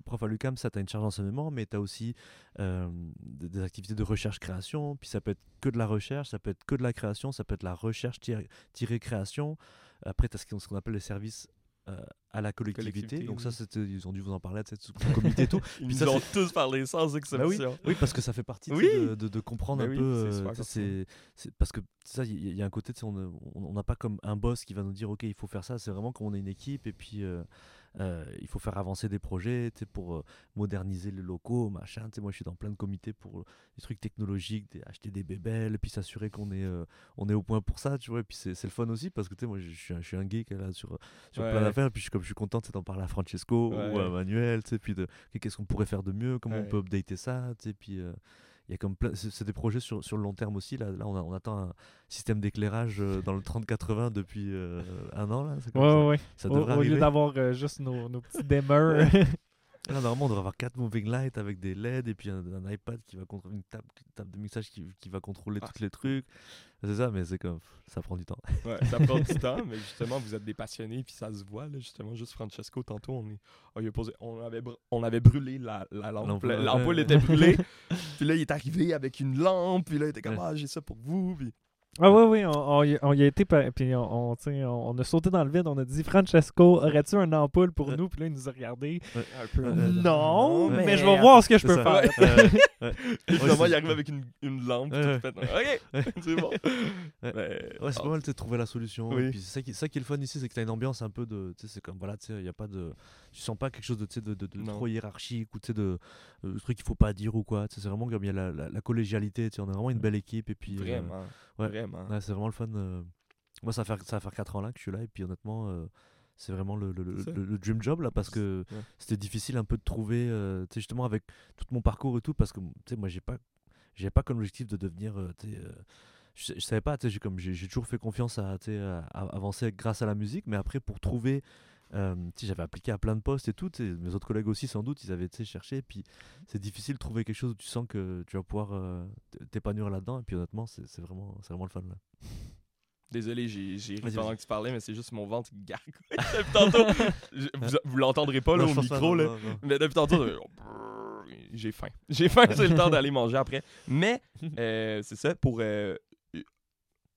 Prof à l'UCAM, ça, tu as une charge d'enseignement, mais tu as aussi euh, des, des activités de recherche-création. Puis ça peut être que de la recherche, ça peut être que de la création, ça peut être la recherche tirée tirée création. Après, tu as ce qu'on appelle les services à la collectivité. Collectivité, Donc ça, oui. c'était, ils ont dû vous en parler, tout le comité et tout. Ils [LAUGHS] Puis nous ça, ont c'est- tous parlé sans [LAUGHS] exception. Oui, parce que ça fait partie Oui. de, de- de comprendre Ben un oui, peu. c'est euh, c'est, parce que ça, il y, a- il y a un côté, on n'a pas comme un boss qui va nous dire, ok, il faut faire ça. C'est vraiment qu'on est une équipe et puis euh, euh, il faut faire avancer des projets, pour euh, moderniser les locaux, machin. Moi, je suis dans plein de comités pour euh, des trucs technologiques, des- acheter des bébelles, puis s'assurer qu'on est, euh, on est au point pour ça, tu vois. Et puis c'est, le fun aussi parce que moi, je suis, un, je suis un geek là sur, sur Ouais. plein d'affaires. Et puis je suis comme je suis content, d'en parler à Francesco ou à Manuel, puis qu'est-ce qu'on pourrait faire de mieux, comment on peut updater ça, puis il y a comme plein, c'est, des projets sur, sur le long terme aussi. Là, là on, a- on attend un système d'éclairage euh, dans le 30-80 depuis euh, un an. Là, comme Ouais, ça. ouais. Ça Au, devrait au lieu d'avoir euh, juste nos, nos petits [LAUGHS] Là, normalement, on devrait avoir 4 moving lights avec des LED et puis un, un iPad qui va contrôler une table, une table de mixage qui, qui va contrôler Ah. tous les trucs. C'est ça, mais c'est comme ça prend du temps. Ouais, ça prend du [LAUGHS] temps, mais justement, vous êtes des passionnés, puis ça se voit, là, justement. Juste Francesco, tantôt, on, est, on, lui a posé, on, avait, br- on avait brûlé la, la lampe. L'ampoule, était brûlée. puis là, il est arrivé avec une lampe, puis là, il était comme, ah, j'ai ça pour vous. Puis... Ah oui, oui, on, on y- on y a été, puis on, on, tu on, on a sauté dans le vide, on a dit Francesco, aurais-tu un ampoule pour Ouais. nous? Puis là, il nous a regardé. Un peu. Euh, non, mais, je vais voir ce que je peux ça. faire. Ouais, ouais. Et [LAUGHS] finalement, il arrive avec une, une lampe. Tout fait. Ok, [LAUGHS] c'est bon. Ouais. Mais- Ouais, c'est ah, pas mal de trouver la solution. Oui. Puis c'est ça qui, ça qui est le fun ici, c'est que tu as une ambiance un peu de. Tu sais, c'est comme voilà, tu sais, il y a pas de. Tu sens pas quelque chose de, tu de, de, de trop hiérarchique ou tu sais, de, euh, de trucs qu'il faut pas dire ou quoi. Tu C'est vraiment comme il y a la, la, la collégialité, tu on est vraiment une belle équipe. Et puis, euh, Ouais, c'est vraiment le fun. euh. Moi, ça va, faire, ça va faire 4 ans là que je suis là. Et puis honnêtement, euh, c'est vraiment le, le, dream job là parce que Ouais. c'était difficile un peu de trouver, euh, tu sais, justement avec tout mon parcours et tout, parce que tu sais, moi, j'ai pas, j'ai pas comme objectif de devenir, tu sais, je, je savais pas, tu sais, j'ai toujours fait confiance à, à, à avancer grâce à la musique, mais après pour trouver, euh, j'avais appliqué à plein de postes et tout, mes autres collègues aussi sans doute, ils avaient, cherché, puis c'est difficile de trouver quelque chose où tu sens que tu vas pouvoir euh, t'épanouir là-dedans, et puis honnêtement, c'est vraiment, vraiment le fun là. Désolé, j'ai ri pendant que tu parlais, mais c'est juste mon ventre qui gargouille [LAUGHS] depuis tantôt. Je- vous vous l'entendrez pas là, Non, au micro, là. non, non. Mais depuis tantôt, [LAUGHS] j'ai faim. J'ai faim, c'est le temps d'aller manger après. Mais [LAUGHS] euh, c'est ça, pour. euh,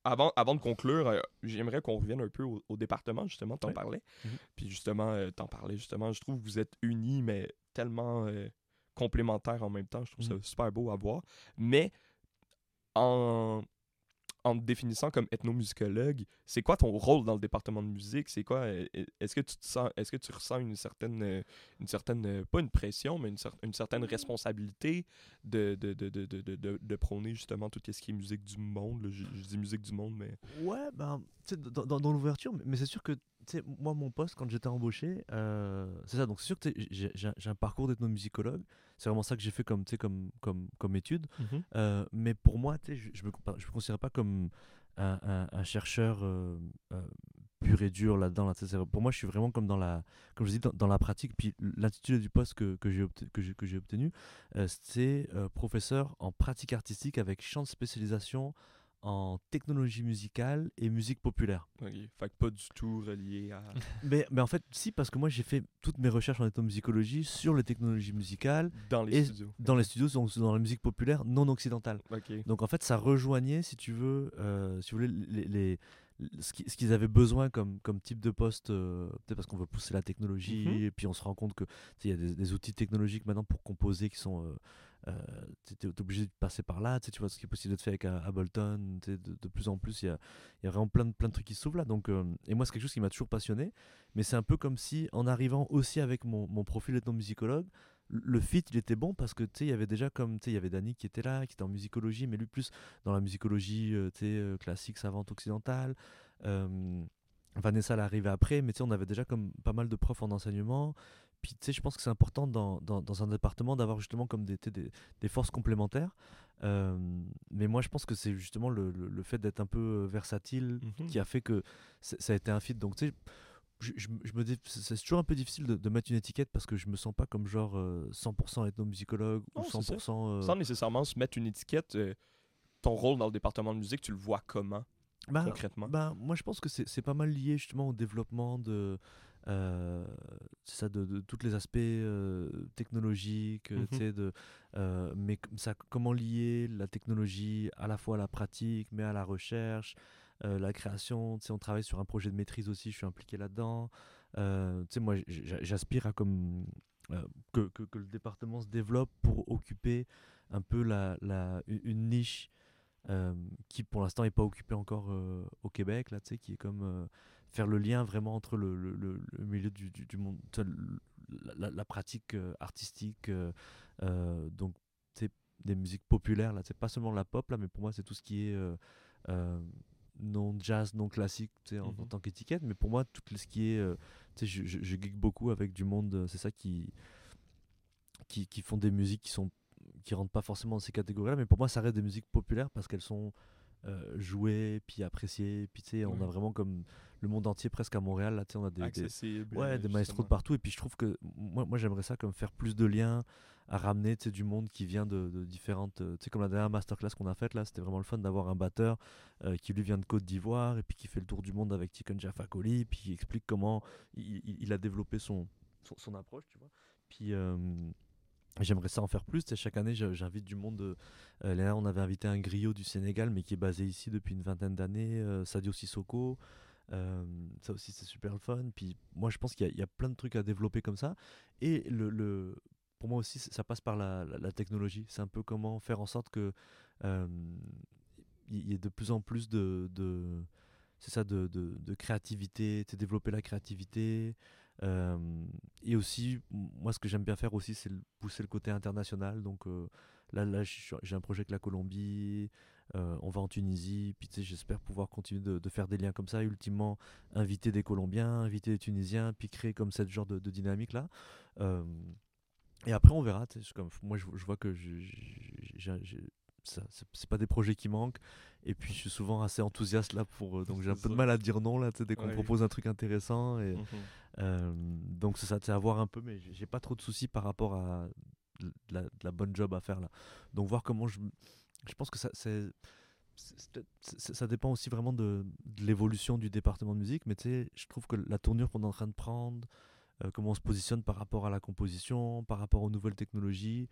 avant, avant de conclure, euh, j'aimerais qu'on revienne un peu au, au département, justement, t'en Ouais. parlais. Mhm. Puis justement, euh, t'en parlais, justement. Je trouve que vous êtes unis, mais tellement euh, complémentaires en même temps. Je trouve Mhm. ça super beau à voir. Mais en, en te définissant comme ethnomusicologue, c'est quoi ton rôle dans le département de musique? C'est quoi euh, Est-ce que tu est-ce que ressens une certaine, euh, une certaine, euh, pas une pression, mais une, cer- une certaine responsabilité de de, de, de, de, prôner justement tout ce qui est musique du monde je, dis musique du monde, mais Ouais, ben, dans, dans- l'ouverture, mais c'est sûr que, tu sais, moi, mon poste, quand j'étais embauché, euh, c'est ça, donc c'est sûr que j'ai- un- parcours d'ethnomusicologue, c'est vraiment ça que j'ai fait comme, comme, comme, comme étude, Euh, mais pour moi, je, je me, je me considère pas comme un, un- un chercheur euh, pur et dur là-dedans. Là, pour moi, je suis vraiment comme dans la, comme je dis, dans, dans la pratique. Puis l'intitulé du poste que, que j'ai obtenu, c'est professeur en pratique artistique avec champ de spécialisation en technologie musicale et musique populaire. ok. fait que pas du tout relié à [LAUGHS] mais, mais en fait, si, parce que moi, j'ai fait toutes mes recherches en ethnomusicologie sur les technologies musicales dans les Et studios. dans les studios, donc dans la musique populaire non occidentale. Ok. Donc en fait, ça rejoignait, si tu veux, euh, si vous voulez, les, les- ce qui- ce qu'ils avaient besoin comme, comme type de poste, euh, peut-être parce qu'on veut pousser la technologie, Mhm. et puis on se rend compte que tu sais, il y a des, des outils technologiques maintenant pour composer qui sont... Euh, euh, tu es obligé de passer par là, tu vois ce qui est possible d'être fait avec euh, Ableton, de, de plus en plus, il y a, il y a vraiment plein de, plein de trucs qui s'ouvrent là. Donc, et moi, c'est quelque chose qui m'a toujours passionné, mais c'est un peu comme si, en arrivant aussi avec mon, mon profil ethnomusicologue, le fit il était bon parce que tu sais il y avait déjà comme tu sais il y avait Dani qui était là qui était en musicologie mais lui plus dans la musicologie euh, tu sais euh, classique savante occidentale Euh, Vanessa elle est arrivée après mais tu sais on avait déjà comme pas mal de profs en enseignement puis, tu sais, je pense que c'est important dans, dans, dans un département d'avoir justement comme des, des, des forces complémentaires. Euh, mais moi, je pense que c'est justement le, le- le fait d'être un peu euh, versatile Mhm. qui a fait que ça a été un fit. Donc, tu sais, je, je me- je me dis, c'est toujours un peu difficile de, de mettre une étiquette parce que je me sens pas comme genre euh, 100% ethnomusicologue ou Non, ça. 100%. euh, Sans nécessairement se mettre une étiquette, euh, ton rôle dans le département de musique, tu le vois comment, bah, concrètement? bah, moi, je pense que c'est pas mal lié justement au développement de. euh, ça, de, de tous les aspects technologiques, tu Mhm. sais, de, mais ça, comment lier la technologie à la fois à la pratique, mais à la recherche, euh, la création. On travaille sur un projet de maîtrise aussi, je suis impliqué là-dedans. Euh, moi, j'aspire à comme euh, que, que, le département se développe pour occuper un peu la, la, une niche euh, qui pour l'instant n'est pas occupée encore au Québec, là, qui est comme faire le lien vraiment entre le, le, milieu du, du, monde, la, pratique artistique, donc des musiques populaires, là, pas seulement la pop, là, mais pour moi c'est tout ce qui est non jazz, non classique, tu sais, en, en Mhm. tant qu'étiquette, mais pour moi tout ce qui est, euh, tu sais, je, je, je geek beaucoup avec du monde, euh, c'est ça qui, qui, qui font des musiques qui sont qui rentrent pas forcément dans ces catégories-là, mais pour moi, ça reste des musiques populaires parce qu'elles sont euh, jouées, puis appréciées, puis tu sais, on a vraiment comme le monde entier presque à Montréal, là, tu sais, on a des, ouais, des maestros de partout, et puis je trouve que moi, moi j'aimerais ça comme faire plus de liens à ramener, tu sais, du monde qui vient de, de différentes, euh, tu sais, comme la dernière masterclass qu'on a faite là, c'était vraiment le fun d'avoir un batteur euh, qui lui vient de Côte d'Ivoire, et puis qui fait le tour du monde avec Chicken Jaffa Coli, puis qui explique comment il, il- il a développé son, son, son approche, tu vois. Puis euh, j'aimerais ça en faire plus. chaque année, j'invite du monde. Euh, L'année dernière, on avait invité un griot du Sénégal, mais qui est basé ici depuis une vingtaine d'années, euh, Sadio Sissoko. Euh, ça aussi, c'est super le fun. Puis moi, je pense qu'il y, a- plein de trucs à développer comme ça. Et le, pour moi aussi, ça passe par la, technologie. C'est un peu comment faire en sorte que euh, il y ait de plus en plus de, de- c'est ça, de, de, de créativité, développer la créativité. Et aussi, moi, ce que j'aime bien faire aussi, c'est pousser le côté international. Donc là, là j'ai un projet avec la Colombie, on va en Tunisie, puis j'espère pouvoir continuer de, faire des liens comme ça, et ultimement inviter des Colombiens, inviter des Tunisiens, puis créer comme cette genre de, dynamique-là. Et après, on verra. Comme, moi, je, je vois que j'ai- c'est pas des projets qui manquent. Et puis, je suis souvent assez enthousiaste là pour. euh, donc, j'ai un peu de mal à dire non là, dès qu'on Ouais. propose un truc intéressant. Et, Mhm. euh, donc c'est ça, c'est à voir un peu, mais j'ai pas trop de soucis par rapport à de la, de la bonne job à faire là. Donc voir comment je, je pense que ça, c'est- ça dépend aussi vraiment de, de l'évolution du département de musique, mais tu sais, je trouve que la tournure qu'on est en train de prendre, euh, comment on se positionne par rapport à la composition, par rapport aux nouvelles technologies.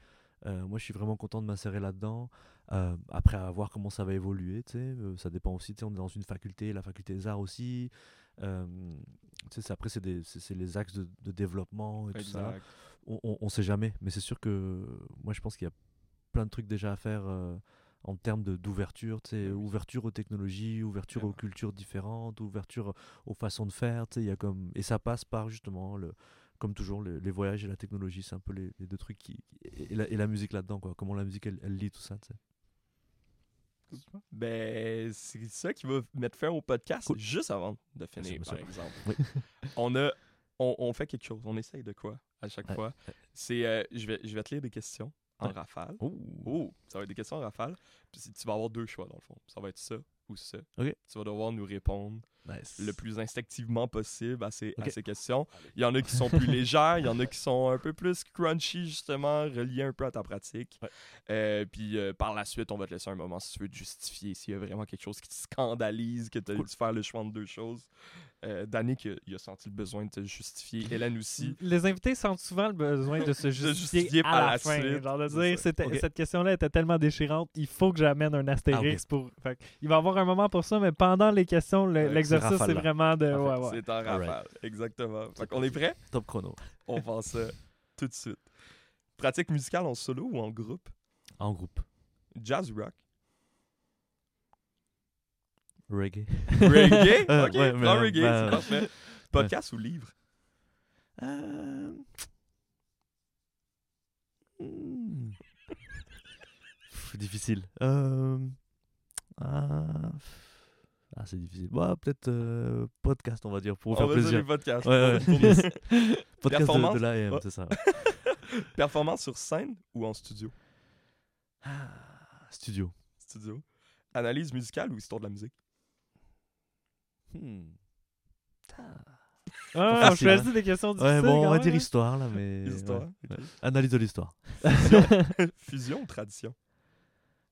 Euh, moi, je suis vraiment content de m'insérer là-dedans. Euh, après, à voir comment ça va évoluer. euh, ça dépend aussi. On est dans une faculté, la faculté des arts aussi. C'est- après, c'est des- c'est c'est les axes de, de développement et tout ça. On, on, on sait jamais, mais c'est sûr que moi, je pense qu'il y a plein de trucs déjà à faire euh, en termes de- d'ouverture. Ouais, oui. Ouverture aux technologies, ouverture aux cultures différentes, ouverture aux façons de faire. il y a comme... Et ça passe par justement, le, comme toujours, le- les voyages et la technologie. C'est un peu les, les deux trucs qui. Et la, et la musique là-dedans, quoi. Comment la musique, elle, elle lit tout ça. tu sais. Ben, c'est ça qui va mettre fin au podcast Cool. juste avant de finir, J'aime par exemple. Oui. [LAUGHS] on a, on, on fait quelque chose. On essaye de quoi à chaque Ouais. fois? C'est, euh, je vais, je vais te lire des questions en Ouais. rafale. Oh. Oh, ça va être des questions en rafale. Puis tu vas avoir deux choix dans le fond. Ça va être ça ou ça. Ok. Tu vas devoir nous répondre Nice. le plus instinctivement possible à ces, à ces questions. Il y en a qui sont plus légères, il y en a qui sont un peu plus crunchy, justement, reliés un peu à ta pratique. Ouais. Euh, puis euh, par la suite, on va te laisser un moment si tu veux te justifier, s'il y a vraiment quelque chose qui te scandalise, que tu as Cool. dû faire le choix entre deux choses. Euh, il a- il a senti le besoin de te justifier. Hélène aussi. Les invités sentent souvent le besoin [LAUGHS] de se justifier, justifier à par la, la fin. suite, Genre de c'est dire, cette question-là était tellement déchirante, il faut que j'amène un astérisque pour. Fait que il va y avoir un moment pour ça, mais pendant les questions, le- l'exercice, c'est c'est vraiment de. Parfait. Ouais, ouais. C'est en rafale. Exactement. Fait qu'on est prêt? Top chrono. On pense ça tout de suite. Pratique musicale en solo ou en groupe? En groupe. Jazz ou rock? Reggae. Reggae? [LAUGHS] Ok, ouais, prends reggae, ben, c'est parfait. [LAUGHS] Podcast ou livre? Euh, hmm. Pff, Difficile. Euh, ah, Ah, c'est difficile. Bah, peut-être euh, podcast, on va dire, pour vous On faire plaisir. les podcasts. Ouais, ouais. [LAUGHS] Podcast de, Performance? de l'AM, Ouais. c'est ça. Performance sur scène ou en studio? Ah, studio. Studio. Analyse musicale ou histoire de la musique? Hmm. Ah, on facile, choisit des questions difficiles. Ouais, bon, on va même, dire hein. histoire, là, mais. [LAUGHS] Histoire. ouais. ok. Analyse de l'histoire. [LAUGHS] Fusion ou tradition?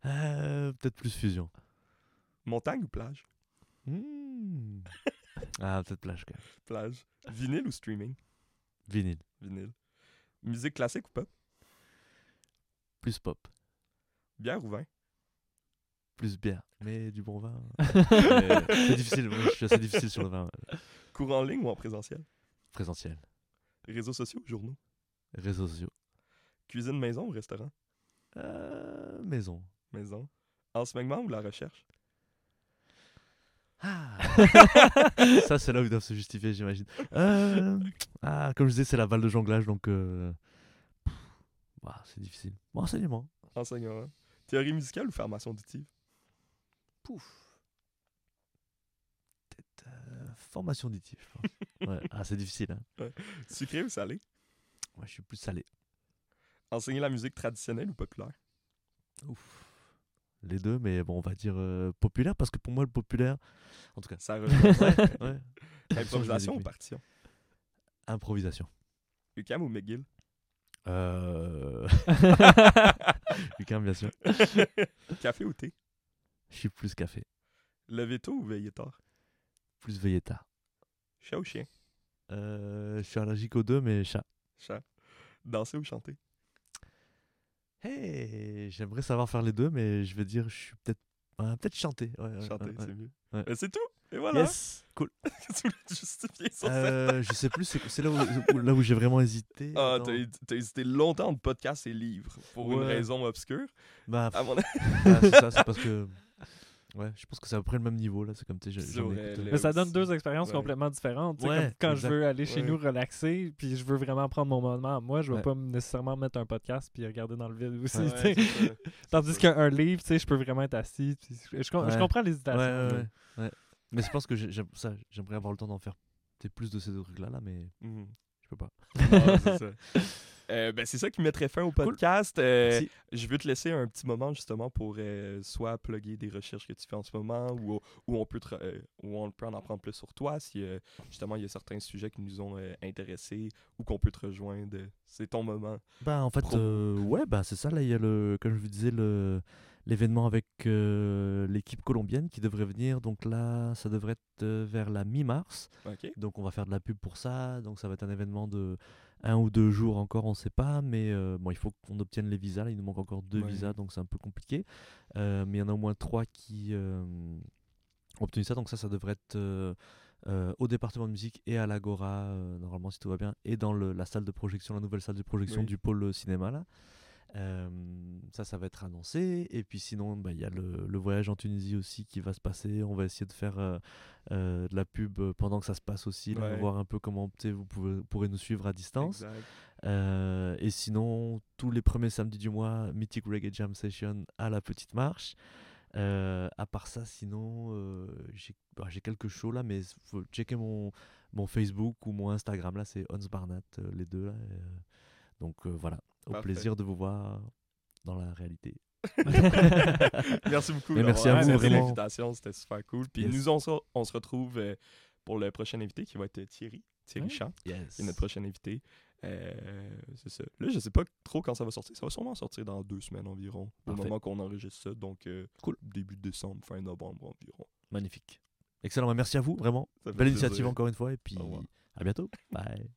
Euh, peut-être plus fusion. Montagne ou plage? Hmm. ah, peut-être plage, quand même. Plage. Vinyle ou streaming? Vinyle. Vinyle. Musique classique ou pop? Plus pop. Bière ou vin? Plus bière. Mais du bon vin. [LAUGHS] C'est difficile. moi, je suis assez difficile sur le vin. Cours en ligne ou en présentiel? Présentiel. Réseaux sociaux ou journaux? Réseaux sociaux. Cuisine maison ou restaurant? Euh, maison. Maison. Enseignement ou la recherche? Ah. [LAUGHS] Ça, c'est là où ils doivent se justifier, j'imagine. Euh, ah, comme je disais, c'est la balle de jonglage, donc. euh, bah, c'est difficile. Bon, enseignement. Enseignement. Théorie musicale ou formation auditive? Pouf. Euh, formation auditive, je pense. [LAUGHS] ouais. Ah, c'est difficile. Hein. Sucré ou salé? Moi, je suis plus salé. Enseigner la musique traditionnelle ou populaire? Ouf. Les deux, mais bon, on va dire euh, populaire, parce que pour moi, le populaire. En tout cas, Ça [LAUGHS] ouais. Improvisation ou partition? Improvisation. UCAM ou McGill? Euh. [LAUGHS] Lucas, bien sûr. Café ou thé? Je suis plus café. Lever tôt ou veiller tard? Plus veillé tard. Chat ou chien? Euh, je suis allergique aux deux, mais chat. Chat. Danser ou chanter? Hey, j'aimerais savoir faire les deux, mais je vais dire, je suis peut-être. ouais, peut-être chanter. ouais, Chanter, ouais, ouais. c'est mieux. C'est tout? Et voilà Yes, cool. [LAUGHS] Tu voulais justifier sur Euh, je sais plus, c'est là où, où- là où j'ai vraiment hésité. Ah, t'as hé- t'as hésité longtemps entre podcast et livre pour une raison obscure. Bah, À mon avis, bah, c'est ça, c'est parce que. Ouais, je pense que c'est à peu près le même niveau là. C'est comme tu Mais ça donne deux expériences Ouais. complètement différentes. tu sais, Ouais, comme quand exact. je veux aller chez Ouais. nous relaxer, puis je veux vraiment prendre mon moment, moi, je vais Ouais. pas nécessairement mettre un podcast puis regarder dans le vide aussi. [LAUGHS] Tandis qu'un livre, tu sais, je peux vraiment être assis. puis je, je comprends l'hésitation. ouais, là. ouais, ouais. Mais je pense que j'ai- j'aime- ça, j'aimerais avoir le temps d'en faire peut-être plus de ces deux trucs là, là mais Mhm. je peux pas. Ah, c'est ça. [LAUGHS] Euh, ben, c'est ça qui mettrait fin au podcast. Euh, Merci. je veux te laisser un petit moment justement pour euh, soit plugger des recherches que tu fais en ce moment ou où on peut où on peut en apprendre plus sur toi si justement il y a certains sujets qui nous ont intéressés ou qu'on peut te rejoindre. C'est ton moment. Bah en fait, Pro. ouais, bah c'est ça. Là, il y a le, comme je vous disais, le l'événement avec l'équipe colombienne qui devrait venir. Donc là, ça devrait être vers la mi-mars. OK? Donc on va faire de la pub pour ça. Donc ça va être un événement de un ou deux jours encore, on sait pas. Mais euh, bon, il faut qu'on obtienne les visas. Là, il nous manque encore deux Ouais. visas, donc c'est un peu compliqué. Euh, mais il y en a au moins trois qui euh, ont obtenu ça. Donc ça, ça devrait être euh, euh, au département de musique et à l'Agora, euh, normalement si tout va bien, et dans le- la salle de projection, la nouvelle salle de projection Oui. du pôle euh, cinéma là. Euh, ça, ça va être annoncé. Et puis sinon, bah, il y a le, le voyage en Tunisie aussi qui va se passer. On va essayer de faire euh, euh, de la pub pendant que ça se passe aussi, là, Ouais. voir un peu comment vous pouvez, pourrez nous suivre à distance. Et sinon, tous les premiers samedis du mois, Mythic Reggae Jam Session à la Petite Marche. À part ça, sinon, j'ai bah, quelques shows là, mais faut checker mon, mon Facebook ou mon Instagram là, c'est Ons Barnat, les deux là. donc voilà, au Parfait. plaisir de vous voir dans la réalité. [LAUGHS] Merci beaucoup. Merci à vous, accepté vraiment. l'invitation, c'était super cool. Puis Yes. nous, on se, on se retrouve euh, pour le prochain invité qui va être Thierry. Thierry Ouais. Champ, Yes. qui est notre prochain invité. Euh, c'est ça. Là, je sais pas trop quand ça va sortir. Ça va sûrement sortir dans deux semaines environ, au moment qu'on enregistre ça. Donc, euh, Cool. début décembre, fin novembre environ. Magnifique. Excellent, merci à vous, vraiment. Belle plaisir. initiative encore une fois, et puis à bientôt. Bye.